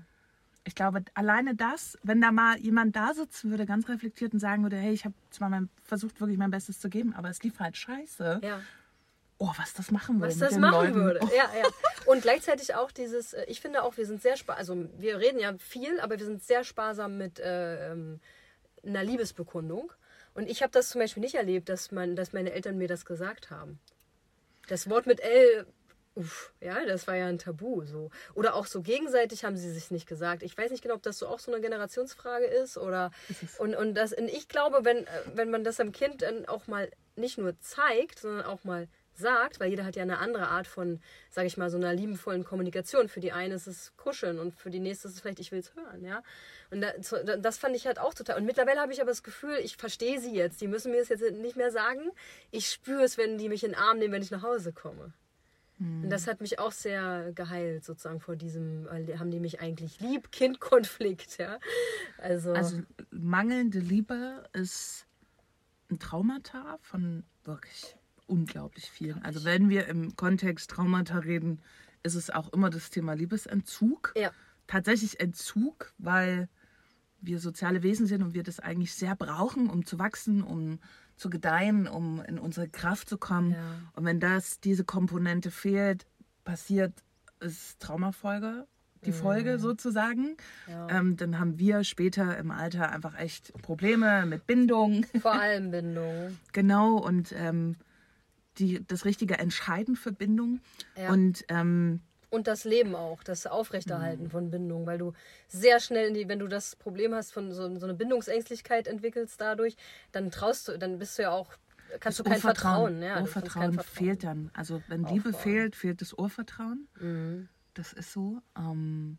Speaker 1: Ich glaube, alleine das, wenn da mal jemand da sitzen würde, ganz reflektiert und sagen würde, hey, ich habe zwar mein, versucht, wirklich mein Bestes zu geben, aber es lief halt scheiße.
Speaker 2: Ja.
Speaker 1: Oh, was das machen würde.
Speaker 2: Was das machen Leuten. würde. Oh. Ja, ja. Und gleichzeitig auch dieses, äh, ich finde auch, wir sind sehr sparsam, also wir reden ja viel, aber wir sind sehr sparsam mit äh, ähm, einer Liebesbekundung. Und ich habe das zum Beispiel nicht erlebt, dass, man, dass meine Eltern mir das gesagt haben. Das Wort mit L, uff, ja, das war ja ein Tabu. So. Oder auch so gegenseitig haben sie sich nicht gesagt. Ich weiß nicht genau, ob das so auch so eine Generationsfrage ist. Oder, (laughs) und, und, das, und ich glaube, wenn, wenn man das am Kind dann auch mal nicht nur zeigt, sondern auch mal sagt, weil jeder hat ja eine andere Art von, sage ich mal, so einer liebenvollen Kommunikation. Für die eine ist es Kuscheln und für die nächste ist es vielleicht, ich will es hören, ja. Und das fand ich halt auch total. Und mittlerweile habe ich aber das Gefühl, ich verstehe sie jetzt. Die müssen mir das jetzt nicht mehr sagen. Ich spüre es, wenn die mich in den Arm nehmen, wenn ich nach Hause komme. Hm. Und das hat mich auch sehr geheilt, sozusagen vor diesem, haben die mich eigentlich lieb, Kind-Konflikt, ja. Also,
Speaker 1: also mangelnde Liebe ist ein Traumata von wirklich unglaublich vielen. Also wenn wir im Kontext Traumata reden, ist es auch immer das Thema Liebesentzug.
Speaker 2: Ja.
Speaker 1: Tatsächlich Entzug, weil wir soziale Wesen sind und wir das eigentlich sehr brauchen, um zu wachsen, um zu gedeihen, um in unsere Kraft zu kommen.
Speaker 2: Ja.
Speaker 1: Und wenn das, diese Komponente fehlt, passiert ist Traumafolge, die Folge sozusagen.
Speaker 2: Ja.
Speaker 1: Ähm, dann haben wir später im Alter einfach echt Probleme mit Bindung.
Speaker 2: Vor allem Bindung. (laughs)
Speaker 1: genau, und ähm, die, das richtige Entscheiden für Bindung.
Speaker 2: Ja.
Speaker 1: Und ähm,
Speaker 2: Und das Leben auch, das Aufrechterhalten von Bindung, weil du sehr schnell die, wenn du das Problem hast von so, so eine Bindungsängstlichkeit entwickelst dadurch, dann traust du, dann bist du ja auch, kannst du kein Vertrauen. Ja,
Speaker 1: Urvertrauen
Speaker 2: kein Vertrauen.
Speaker 1: fehlt dann. Also wenn Liebe
Speaker 2: Aufbauen.
Speaker 1: fehlt, fehlt das Urvertrauen.
Speaker 2: Mhm.
Speaker 1: Das ist so. Ähm,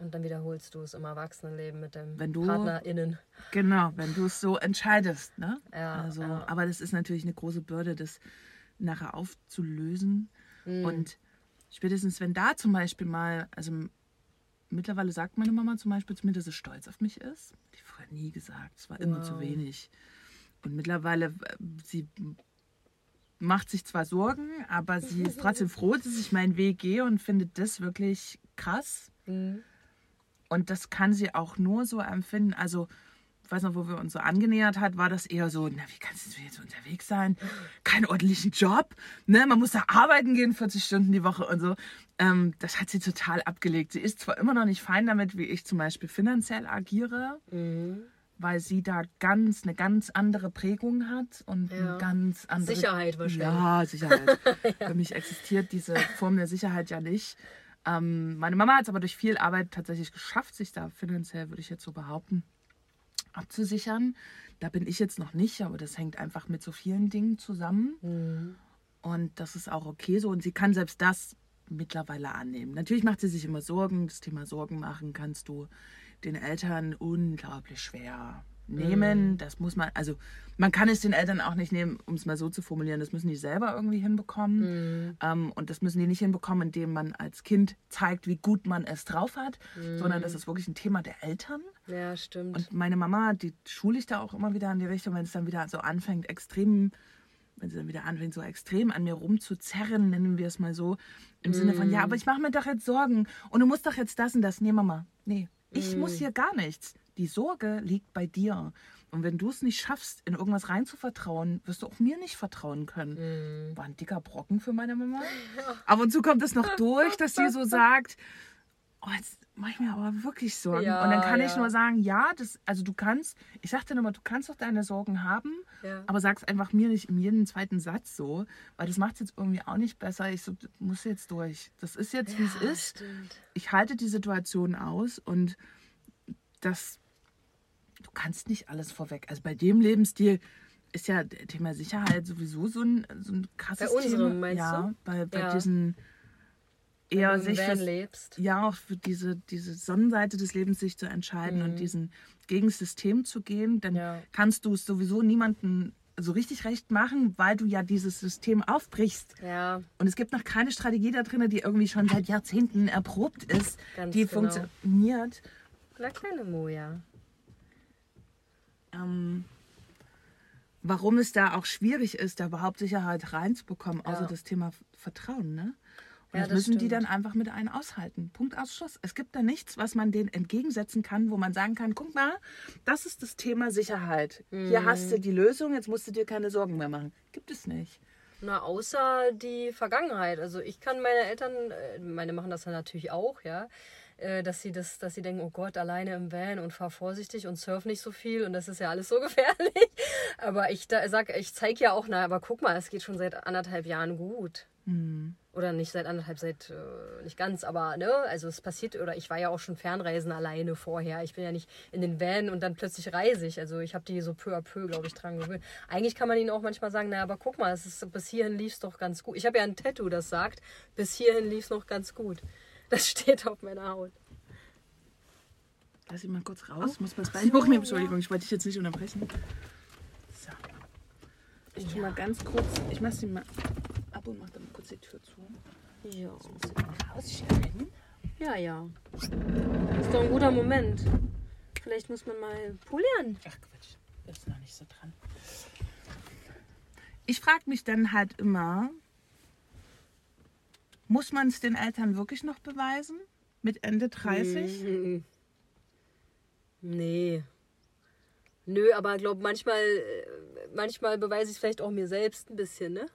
Speaker 2: Und dann wiederholst du es im Erwachsenenleben mit deinem
Speaker 1: Wenn du-
Speaker 2: PartnerInnen.
Speaker 1: Genau, wenn du es so entscheidest. Ne?
Speaker 2: Ja,
Speaker 1: also,
Speaker 2: ja.
Speaker 1: Aber das ist natürlich eine große Bürde, das nachher aufzulösen.
Speaker 2: Mhm.
Speaker 1: Und spätestens, wenn da zum Beispiel mal, also mittlerweile sagt meine Mama zum Beispiel zu mir, dass sie stolz auf mich ist. Die hat vorher nie gesagt, es war immer
Speaker 2: Wow.
Speaker 1: zu wenig. Und mittlerweile, sie macht sich zwar Sorgen, aber sie ist trotzdem (laughs) froh, dass ich meinen Weg gehe und findet das wirklich krass.
Speaker 2: Mhm.
Speaker 1: Und das kann sie auch nur so empfinden. Also, weiß noch, wo wir uns so angenähert hat, war das eher so, na, wie kannst du jetzt unterwegs sein? Keinen ordentlichen Job, ne? Man muss da arbeiten gehen, 40 Stunden die Woche und so. Ähm, das hat sie total abgelegt. Sie ist zwar immer noch nicht fein damit, wie ich zum Beispiel finanziell agiere,
Speaker 2: Mhm.
Speaker 1: weil sie da ganz eine ganz andere Prägung hat und
Speaker 2: Ja.
Speaker 1: eine ganz andere
Speaker 2: Sicherheit wahrscheinlich.
Speaker 1: Ja, Sicherheit. (laughs) Für mich existiert diese Form der Sicherheit ja nicht. Ähm, meine Mama hat es aber durch viel Arbeit tatsächlich geschafft, sich da finanziell, würde ich jetzt so behaupten, abzusichern. Da bin ich jetzt noch nicht, aber das hängt einfach mit so vielen Dingen zusammen.
Speaker 2: Mhm.
Speaker 1: Und das ist auch okay so. Und sie kann selbst das mittlerweile annehmen. Natürlich macht sie sich immer Sorgen. Das Thema Sorgen machen kannst du den Eltern unglaublich schwer nehmen. Das muss man, also man kann es den Eltern auch nicht nehmen, um es mal so zu formulieren. Das müssen die selber irgendwie hinbekommen. Ähm, und das müssen die nicht hinbekommen, indem man als Kind zeigt, wie gut man es drauf hat, sondern das ist wirklich ein Thema der Eltern.
Speaker 2: Ja, stimmt.
Speaker 1: Und meine Mama, die schule ich da auch immer wieder in die Richtung, wenn es dann wieder so anfängt, extrem, wenn sie dann wieder anfängt, so extrem an mir rumzuzerren, nennen wir es mal so, im Sinne von, ja, aber ich mache mir doch jetzt Sorgen und du musst doch jetzt das und das. Nee, Mama, nee, ich muss hier gar nichts. Die Sorge liegt bei dir. Und wenn du es nicht schaffst, in irgendwas reinzuvertrauen, wirst du auch mir nicht vertrauen können. War ein dicker Brocken für meine Mama. Ab und zu kommt es noch durch, dass sie so (laughs) sagt, oh, jetzt mache ich mir aber wirklich Sorgen.
Speaker 2: Ja,
Speaker 1: und dann kann ich
Speaker 2: ja.
Speaker 1: nur sagen, ja, das, also du kannst, ich sag dir immer, du kannst doch deine Sorgen haben,
Speaker 2: Ja.
Speaker 1: aber sag's einfach mir nicht in jedem zweiten Satz so, weil das macht es jetzt irgendwie auch nicht besser. Ich so, muss jetzt durch. Das ist jetzt, wie es ist.
Speaker 2: Stimmt.
Speaker 1: Ich halte die Situation aus und das, kannst nicht alles vorweg. Also bei dem Lebensstil ist ja Thema Sicherheit sowieso so ein, so ein krasses
Speaker 2: Bei unserem,
Speaker 1: Thema.
Speaker 2: meinst
Speaker 1: ja,
Speaker 2: du?
Speaker 1: bei, bei
Speaker 2: Ja.
Speaker 1: diesen eher sich fürs,
Speaker 2: lebst.
Speaker 1: ja auch für diese, diese Sonnenseite des Lebens sich zu entscheiden und diesen gegen das System zu gehen, dann
Speaker 2: Mhm. Ja.
Speaker 1: kannst du es sowieso niemandem so richtig recht machen, weil du ja dieses System aufbrichst.
Speaker 2: Ja,
Speaker 1: Und es gibt noch keine Strategie da drin, die irgendwie schon seit Jahrzehnten erprobt ist,
Speaker 2: Ganz
Speaker 1: die
Speaker 2: genau.
Speaker 1: funktioniert.
Speaker 2: na kleine Moja.
Speaker 1: Ähm, warum es da auch schwierig ist, da überhaupt Sicherheit reinzubekommen, außer
Speaker 2: Ja.
Speaker 1: das Thema Vertrauen, ne? Und
Speaker 2: Ja, das
Speaker 1: müssen die
Speaker 2: stimmt.
Speaker 1: dann einfach mit einem aushalten. Punkt Ausschluss. Es gibt da nichts, was man denen entgegensetzen kann, wo man sagen kann, guck mal, das ist das Thema Sicherheit. Hier hast
Speaker 2: Mhm.
Speaker 1: du die Lösung, jetzt musst du dir keine Sorgen mehr machen. Gibt es nicht.
Speaker 2: Na, außer die Vergangenheit. Also ich kann meine Eltern, äh, meine machen das dann natürlich auch, ja, äh, dass sie das, dass sie denken, oh Gott, alleine im Van und fahr vorsichtig und surf nicht so viel und das ist ja alles so (laughs) gefährlich. Aber ich da, sag, ich zeige ja auch, na, aber guck mal, es geht schon seit anderthalb Jahren gut. Oder nicht seit anderthalb, seit äh, nicht ganz, aber ne, also es passiert, oder ich war ja auch schon Fernreisen alleine vorher. Ich bin ja nicht in den Van und dann plötzlich reise ich. Also ich habe die so peu à peu, glaube ich, dran gewöhnt. Eigentlich kann man ihnen auch manchmal sagen, naja, aber guck mal, es ist, bis hierhin lief es doch ganz gut. Ich habe ja ein Tattoo, das sagt, bis hierhin lief es noch ganz gut. Das steht auf meiner Haut.
Speaker 1: Lass ich mal kurz raus. Ich muss mal das Bein hochnehmen. Entschuldigung, ich wollte dich jetzt nicht unterbrechen. So. Ich tu mal ganz kurz, ich mach sie mal ab und mach dann mal kurz die Tür zu.
Speaker 2: Ja.
Speaker 1: Rausschneiden.
Speaker 2: Ja, ja. Ist doch ein guter Moment. Vielleicht muss man mal polieren.
Speaker 1: Ach Quatsch, ist noch nicht so dran. Ich frage mich dann halt immer, muss man es den Eltern wirklich noch beweisen? Mit Ende 30?
Speaker 2: Mhm. Nee. Nö, aber glaub manchmal, äh, manchmal beweise ich es vielleicht auch mir selbst ein bisschen, ne?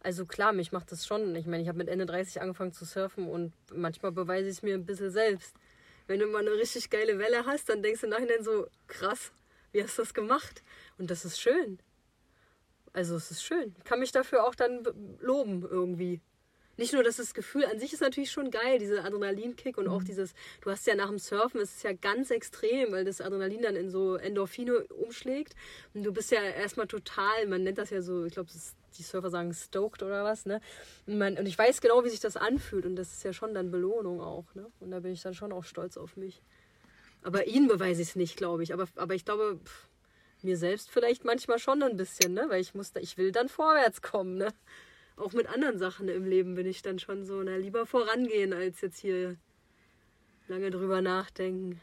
Speaker 2: Also klar, mich macht das schon. Ich meine, ich habe mit Ende 30 angefangen zu surfen und manchmal beweise ich es mir ein bisschen selbst. Wenn du mal eine richtig geile Welle hast, dann denkst du nachher so, krass, wie hast du das gemacht? Und das ist schön. Also es ist schön. Ich kann mich dafür auch dann loben irgendwie nicht nur, dass das Gefühl an sich ist natürlich schon geil, dieser Adrenalinkick und auch mhm. dieses, du hast ja nach dem Surfen, es ist ja ganz extrem, weil das Adrenalin dann in so Endorphine umschlägt und du bist ja erstmal total, man nennt das ja so, ich glaube, die Surfer sagen stoked oder was, ne? Und, man, und ich weiß genau, wie sich das anfühlt und das ist ja schon dann Belohnung auch, ne? Und da bin ich dann schon auch stolz auf mich. Aber ihnen beweise ich es nicht, glaube ich. Aber, aber ich glaube, pff, mir selbst vielleicht manchmal schon ein bisschen, ne? Weil ich muss, ich will dann vorwärts kommen, ne? Auch mit anderen Sachen im Leben bin ich dann schon so, na, lieber vorangehen, als jetzt hier lange drüber nachdenken.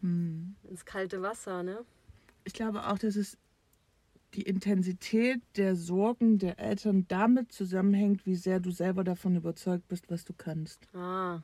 Speaker 2: Hm. Ins kalte Wasser, ne?
Speaker 1: Ich glaube auch, dass es die Intensität der Sorgen der Eltern damit zusammenhängt, wie sehr du selber davon überzeugt bist, was du kannst.
Speaker 2: Ah,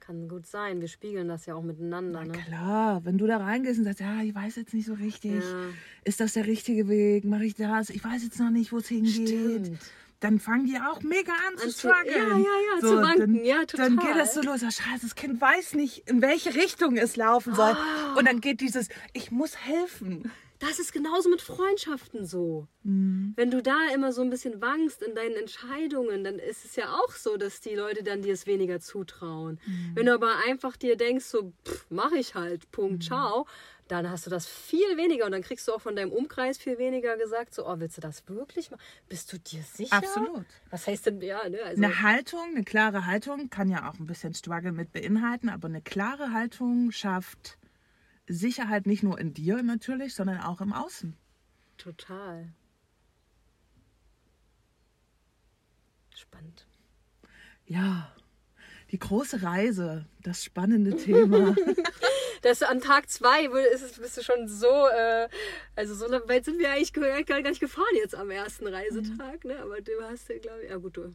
Speaker 2: kann gut sein. Wir spiegeln das ja auch miteinander.
Speaker 1: Na ne? klar, wenn du da reingehst und sagst, ja, ich weiß jetzt nicht so richtig, ja. ist das der richtige Weg, mache ich das, ich weiß jetzt noch nicht, wo es hingeht. Stimmt dann fangen die auch mega an zu strugglen. Ja,
Speaker 2: ja, ja, so, zu wanken. Dann, ja, total.
Speaker 1: Dann geht das so los. Oh, scheiße, das Kind weiß nicht, in welche Richtung es laufen soll. Oh. Und dann geht dieses, ich muss helfen.
Speaker 2: Das ist genauso mit Freundschaften so. Mhm. Wenn du da immer so ein bisschen wankst in deinen Entscheidungen, dann ist es ja auch so, dass die Leute dann dir es weniger zutrauen. Mhm. Wenn du aber einfach dir denkst, so, pff, mach ich halt, Punkt, mhm. ciao, dann hast du das viel weniger und dann kriegst du auch von deinem Umkreis viel weniger gesagt, so, oh, willst du das wirklich machen? Bist du dir sicher?
Speaker 1: Absolut.
Speaker 2: Was heißt denn, ja, ne?
Speaker 1: Also eine Haltung, eine klare Haltung kann ja auch ein bisschen Struggle mit beinhalten, aber eine klare Haltung schafft Sicherheit nicht nur in dir natürlich, sondern auch im Außen.
Speaker 2: Total. Spannend.
Speaker 1: Ja, die große Reise, das spannende Thema. (laughs)
Speaker 2: dass an Tag zwei bist du schon so, äh, also so weit sind wir eigentlich gar nicht gefahren jetzt am ersten Reisetag, ne? Aber du hast ja, glaube ich, ja gut, du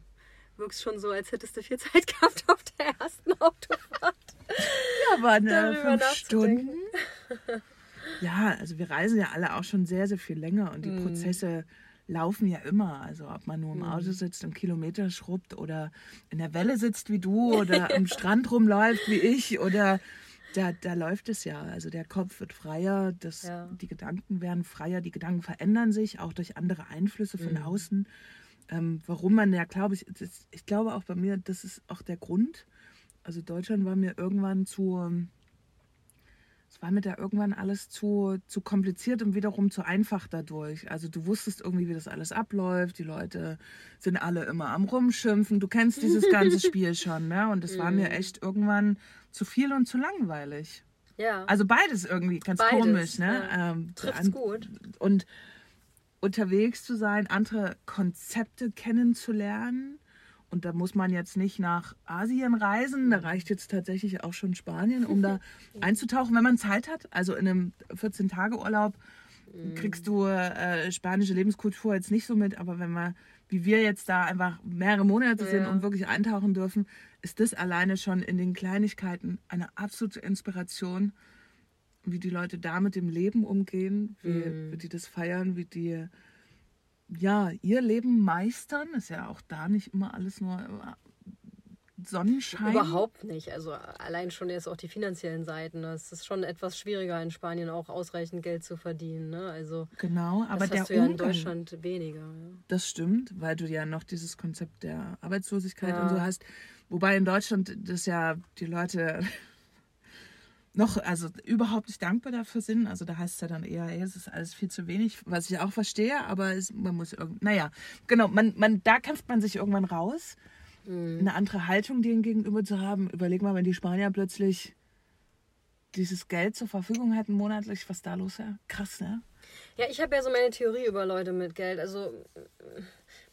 Speaker 2: wirkst schon so, als hättest du viel Zeit (laughs) gehabt auf der ersten Autofahrt.
Speaker 1: Ja, waren ne, fünf Stunden. Ja, also wir reisen ja alle auch schon sehr, sehr viel länger und die mhm. Prozesse laufen ja immer. Also ob man nur im Auto mhm. sitzt und Kilometer schrubbt oder in der Welle sitzt wie du (laughs) oder am Strand rumläuft wie ich oder da, da läuft es ja. Also der Kopf wird freier, das, ja. die Gedanken werden freier, die Gedanken verändern sich, auch durch andere Einflüsse von mhm. außen. Ähm, warum man ja, glaube ich, das, ich glaube auch bei mir, das ist auch der Grund. Also Deutschland war mir irgendwann zu, war mir da irgendwann alles zu, zu kompliziert und wiederum zu einfach dadurch. Also du wusstest irgendwie, wie das alles abläuft. Die Leute sind alle immer am Rumschimpfen. Du kennst dieses ganze (laughs) Spiel schon, ne? Und es war mir mhm. echt irgendwann zu viel und zu langweilig.
Speaker 2: Ja.
Speaker 1: Also beides irgendwie ganz beides, komisch, ne?
Speaker 2: Ja. Ähm, Trifft's gut.
Speaker 1: Und unterwegs zu sein, andere Konzepte kennenzulernen. Und da muss man jetzt nicht nach Asien reisen, da reicht jetzt tatsächlich auch schon Spanien, um da (laughs) einzutauchen, wenn man Zeit hat. Also in einem 14-Tage-Urlaub mhm. kriegst du äh, spanische Lebenskultur jetzt nicht so mit, aber wenn man, wie wir jetzt da einfach mehrere Monate ja. sind und wirklich eintauchen dürfen, ist das alleine schon in den Kleinigkeiten eine absolute Inspiration, wie die Leute da mit dem Leben umgehen, wie, mhm. wie die das feiern, wie die ja ihr Leben meistern. Ist ja auch da nicht immer alles nur Sonnenschein?
Speaker 2: Überhaupt nicht. Also allein schon jetzt auch die finanziellen Seiten. Es ist schon etwas schwieriger in Spanien auch ausreichend Geld zu verdienen. Ne? Also
Speaker 1: genau, aber
Speaker 2: das
Speaker 1: der
Speaker 2: hast du ja in Deutschland weniger. Ja.
Speaker 1: Das stimmt, weil du ja noch dieses Konzept der Arbeitslosigkeit ja. und so hast. Wobei in Deutschland das ja die Leute noch, also überhaupt nicht dankbar dafür sind. Also da heißt es ja dann eher, ey, es ist alles viel zu wenig, was ich auch verstehe, aber es, man muss irgendwie, naja, genau, man, man, da kämpft man sich irgendwann raus, mhm. eine andere Haltung denen gegenüber zu haben. Überleg mal, wenn die Spanier plötzlich dieses Geld zur Verfügung hätten monatlich, was da los wäre. Krass, ne?
Speaker 2: Ja, ich habe ja so meine Theorie über Leute mit Geld. Also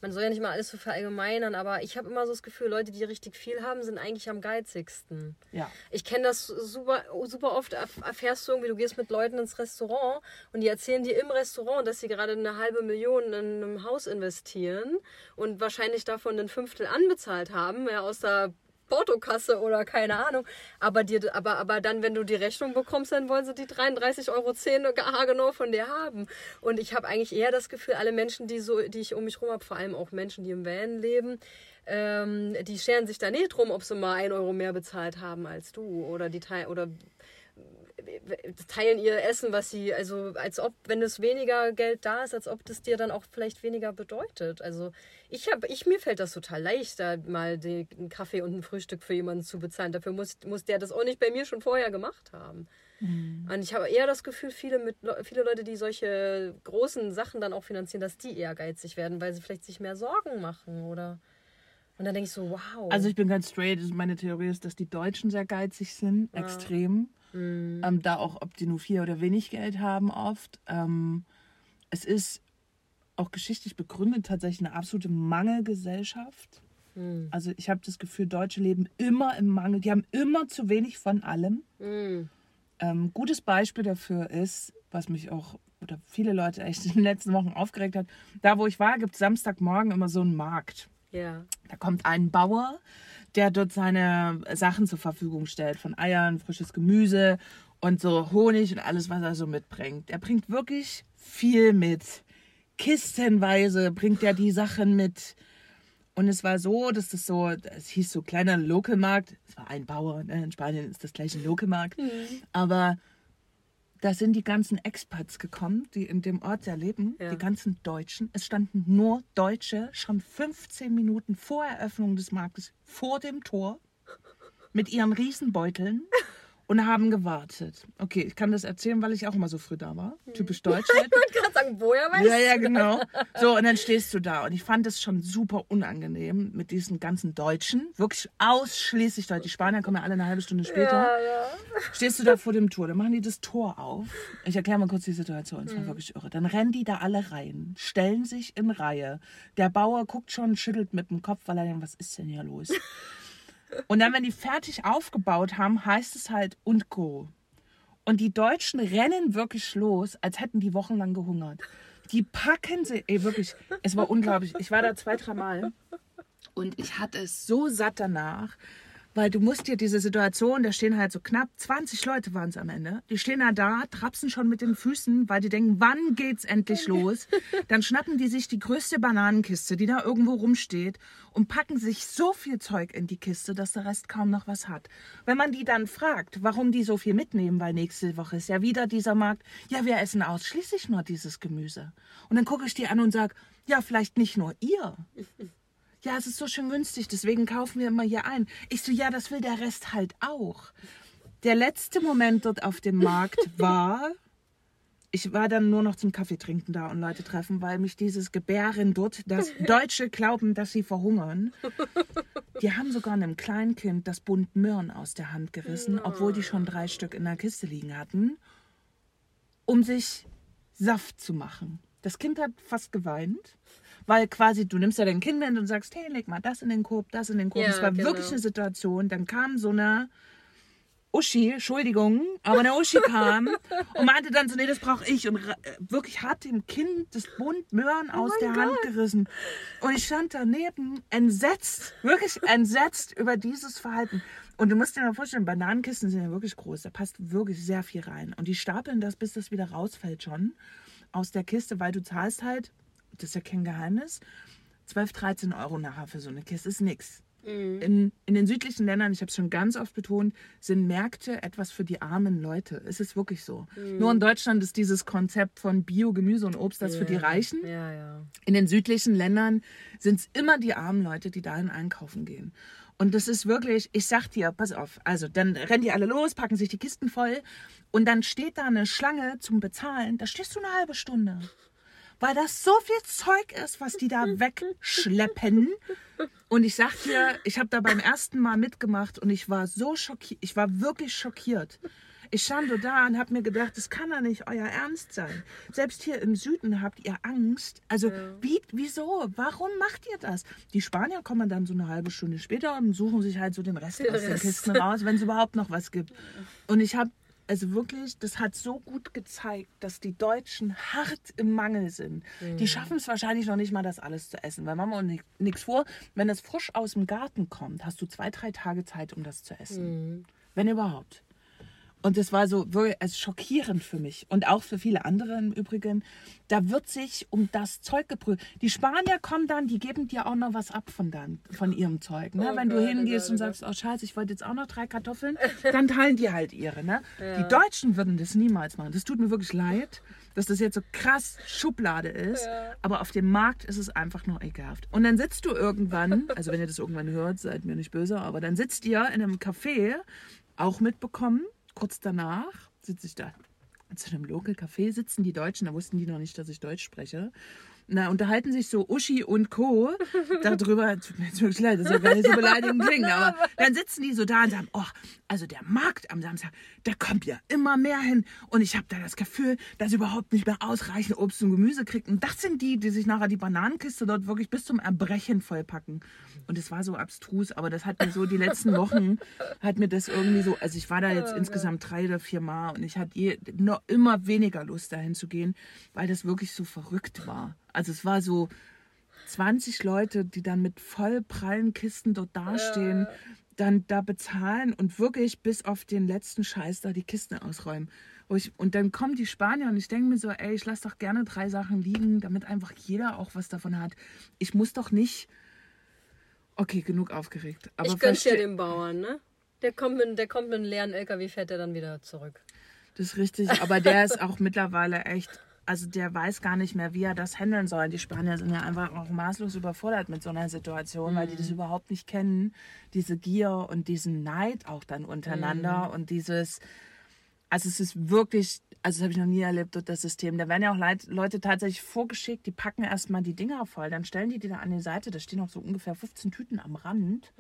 Speaker 2: man soll ja nicht mal alles so verallgemeinern, aber ich habe immer so das Gefühl, Leute, die richtig viel haben, sind eigentlich am geizigsten.
Speaker 1: Ja.
Speaker 2: Ich kenne das super, super oft, erfährst du irgendwie, du gehst mit Leuten ins Restaurant und die erzählen dir im Restaurant, dass sie gerade eine halbe Million in einem Haus investieren und wahrscheinlich davon ein Fünftel anbezahlt haben, ja, aus der Portokasse oder keine Ahnung. Aber, dir, aber, aber dann, wenn du die Rechnung bekommst, dann wollen sie die 33,10 Euro genau von dir haben. Und ich habe eigentlich eher das Gefühl, alle Menschen, die, so, die ich um mich herum habe, vor allem auch Menschen, die im Van leben, ähm, die scheren sich da nicht drum, ob sie mal 1 Euro mehr bezahlt haben als du. Oder die oder teilen ihr Essen, was sie, also als ob, wenn es weniger Geld da ist, als ob das dir dann auch vielleicht weniger bedeutet. Also ich habe, ich, mir fällt das total leicht, da mal den, einen Kaffee und ein Frühstück für jemanden zu bezahlen. Dafür muss, muss der das auch nicht bei mir schon vorher gemacht haben. Mhm. Und ich habe eher das Gefühl, viele, mit, viele Leute, die solche großen Sachen dann auch finanzieren, dass die ehrgeizig werden, weil sie vielleicht sich mehr Sorgen machen oder. Und dann denke ich so, wow.
Speaker 1: Also ich bin ganz straight. Meine Theorie ist, dass die Deutschen sehr geizig sind, ja. extrem. Mhm. Ähm, da auch, ob die nur viel oder wenig Geld haben, oft. Ähm, es ist auch geschichtlich begründet tatsächlich eine absolute Mangelgesellschaft. Mhm. Also ich habe das Gefühl, Deutsche leben immer im Mangel. Die haben immer zu wenig von allem. Mhm. Ähm, gutes Beispiel dafür ist, was mich auch oder viele Leute echt (laughs) in den letzten Wochen aufgeregt hat. Da, wo ich war, gibt es Samstagmorgen immer so einen Markt. Ja. Da kommt ein Bauer, der dort seine Sachen zur Verfügung stellt, von Eiern, frisches Gemüse und so Honig und alles, was er so mitbringt. Er bringt wirklich viel mit. Kistenweise bringt er die Sachen mit. Und es war so, dass das so, es hieß so kleiner Lokalmarkt. Es war ein Bauer, ne? in Spanien ist das gleich ein Lokalmarkt. Mhm. Aber da sind die ganzen Expats gekommen, die in dem Ort ja leben, ja. die ganzen Deutschen. Es standen nur Deutsche schon 15 Minuten vor Eröffnung des Marktes vor dem Tor mit ihren Riesenbeuteln und haben gewartet. Okay, ich kann das erzählen, weil ich auch immer so früh da war. Hm. Typisch (laughs) deutsch.
Speaker 2: ich wollte gerade sagen, woher weißt
Speaker 1: Ja, ja, genau. So, und dann stehst du da. Und ich fand es schon super unangenehm mit diesen ganzen Deutschen. Wirklich ausschließlich Deutsch. Die Spanier kommen ja alle eine halbe Stunde später. Ja, ja. Stehst du da vor dem Tor. Dann machen die das Tor auf. Ich erkläre mal kurz die Situation. Es war mhm. wirklich irre. Dann rennen die da alle rein, stellen sich in Reihe. Der Bauer guckt schon, schüttelt mit dem Kopf, weil er denkt, was ist denn hier los? Und dann, wenn die fertig aufgebaut haben, heißt es halt und go. Und die Deutschen rennen wirklich los, als hätten die wochenlang gehungert. Die packen sie, ey, wirklich, es war unglaublich. Ich war da zwei, drei Mal und ich hatte es so satt danach. Weil du musst dir diese Situation, da stehen halt so knapp 20 Leute waren es am Ende. Die stehen da da, trapsen schon mit den Füßen, weil die denken, wann geht's endlich los? Dann schnappen die sich die größte Bananenkiste, die da irgendwo rumsteht und packen sich so viel Zeug in die Kiste, dass der Rest kaum noch was hat. Wenn man die dann fragt, warum die so viel mitnehmen, weil nächste Woche ist ja wieder dieser Markt, ja, wir essen ausschließlich nur dieses Gemüse. Und dann gucke ich die an und sage, ja, vielleicht nicht nur ihr ja, es ist so schön günstig, deswegen kaufen wir immer hier ein. Ich so, ja, das will der Rest halt auch. Der letzte Moment dort auf dem Markt (laughs) war, ich war dann nur noch zum Kaffee trinken da und Leute treffen, weil mich dieses Gebären dort, dass (laughs) Deutsche glauben, dass sie verhungern. Die haben sogar einem Kleinkind das Bund Möhren aus der Hand gerissen, obwohl die schon drei Stück in der Kiste liegen hatten, um sich Saft zu machen. Das Kind hat fast geweint. Weil quasi, du nimmst ja dein Kind mit und sagst, hey, leg mal das in den Korb, das in den Korb. Es war genau. wirklich eine Situation. Dann kam so eine Uschi, Entschuldigung, aber eine Uschi kam und meinte dann so, nee, das brauche ich. Und wirklich hat dem Kind das Bund Möhren aus oh der Gott. Hand gerissen. Und ich stand daneben entsetzt, wirklich entsetzt über dieses Verhalten. Und du musst dir mal vorstellen, Bananenkisten sind ja wirklich groß. Da passt wirklich sehr viel rein. Und die stapeln das, bis das wieder rausfällt schon aus der Kiste, weil du zahlst halt das ist ja kein Geheimnis, 12, 13 Euro nachher für so eine Kiste ist nichts. Mhm. In, in den südlichen Ländern, ich habe es schon ganz oft betont, sind Märkte etwas für die armen Leute. Es ist wirklich so. Mhm. Nur in Deutschland ist dieses Konzept von Bio, Gemüse und Obst das ja. für die Reichen. Ja, ja. In den südlichen Ländern sind es immer die armen Leute, die dahin einkaufen gehen. Und das ist wirklich, ich sag dir, pass auf, also dann rennen die alle los, packen sich die Kisten voll und dann steht da eine Schlange zum Bezahlen, da stehst du eine halbe Stunde weil das so viel Zeug ist, was die da (laughs) wegschleppen. Und ich sag dir, ich habe da beim ersten Mal mitgemacht und ich war so schockiert, ich war wirklich schockiert. Ich stand da und habe mir gedacht, das kann doch nicht euer Ernst sein. Selbst hier im Süden habt ihr Angst. Also ja. wie, wieso? Warum macht ihr das? Die Spanier kommen dann so eine halbe Stunde später und suchen sich halt so den Rest aus den Kisten raus, wenn es überhaupt noch was gibt. Und ich habe also wirklich, das hat so gut gezeigt, dass die Deutschen hart im Mangel sind.
Speaker 2: Mhm.
Speaker 1: Die schaffen es wahrscheinlich noch nicht mal, das alles zu essen. Weil machen wir uns nichts vor, wenn es frisch aus dem Garten kommt, hast du zwei, drei Tage Zeit, um das zu essen.
Speaker 2: Mhm.
Speaker 1: Wenn überhaupt. Und das war so wirklich schockierend für mich und auch für viele andere im Übrigen. Da wird sich um das Zeug geprüft. Die Spanier kommen dann, die geben dir auch noch was ab von, dann, von ihrem Zeug. Ne?
Speaker 2: Oh
Speaker 1: Wenn du
Speaker 2: Gott, oh
Speaker 1: hingehst
Speaker 2: Gott,
Speaker 1: und
Speaker 2: oh
Speaker 1: sagst, oh scheiße, ich wollte jetzt auch noch drei Kartoffeln, (laughs) dann teilen die halt ihre. Ne?
Speaker 2: Ja.
Speaker 1: Die Deutschen würden das niemals machen. Das tut mir wirklich leid, dass das jetzt so krass Schublade ist.
Speaker 2: Ja.
Speaker 1: Aber auf dem Markt ist es einfach nur ekelhaft. Und dann sitzt du irgendwann, also wenn ihr das irgendwann hört, seid mir nicht böse, aber dann sitzt ihr in einem Café, auch mitbekommen, kurz danach sitze ich da. Zu einem Local Café sitzen die Deutschen, da wussten die noch nicht, dass ich Deutsch spreche. Na, unterhalten sich so Uschi und Co. darüber, tut mir jetzt wirklich leid, das soll gar nicht so beleidigend klingen, (laughs) aber dann sitzen die so da und sagen, oh, also der Markt am Samstag, da kommt ja immer mehr hin und ich habe da das Gefühl, dass überhaupt nicht mehr ausreichend Obst und Gemüse kriegt. Und das sind die, die sich nachher die Bananenkiste dort wirklich bis zum Erbrechen vollpacken. Und es war so abstrus, aber das hat mir so die letzten Wochen, hat mir das irgendwie so, also ich war da jetzt insgesamt drei oder vier Mal und ich hatte je, noch immer weniger Lust dahin zu gehen, weil das wirklich so verrückt war. Also es war so 20 Leute, die dann mit voll prallen Kisten dort dastehen, dann da bezahlen und wirklich bis auf den letzten Scheiß da die Kisten ausräumen. Ich, und dann kommen die Spanier und ich denke mir so, ey, ich lasse doch gerne drei Sachen liegen, damit einfach jeder auch was davon hat. Ich muss doch nicht. Okay, genug aufgeregt. Aber
Speaker 2: ich gönn's ja dem Bauern, ne? Der kommt mit, der kommt mit einem leeren LKW, fährt er dann wieder zurück.
Speaker 1: Das ist richtig, aber der ist auch mittlerweile echt, also der weiß gar nicht mehr, wie er das handeln soll. Die Spanier sind ja einfach auch maßlos überfordert mit so einer Situation, weil die das überhaupt nicht kennen. Diese Gier und diesen Neid auch dann untereinander und dieses, also es ist wirklich, also das habe ich noch nie erlebt, dort das System. Da werden ja auch Leute tatsächlich vorgeschickt, die packen erstmal die Dinger voll, dann stellen die die da an die Seite, da stehen auch so ungefähr 15 Tüten am Rand,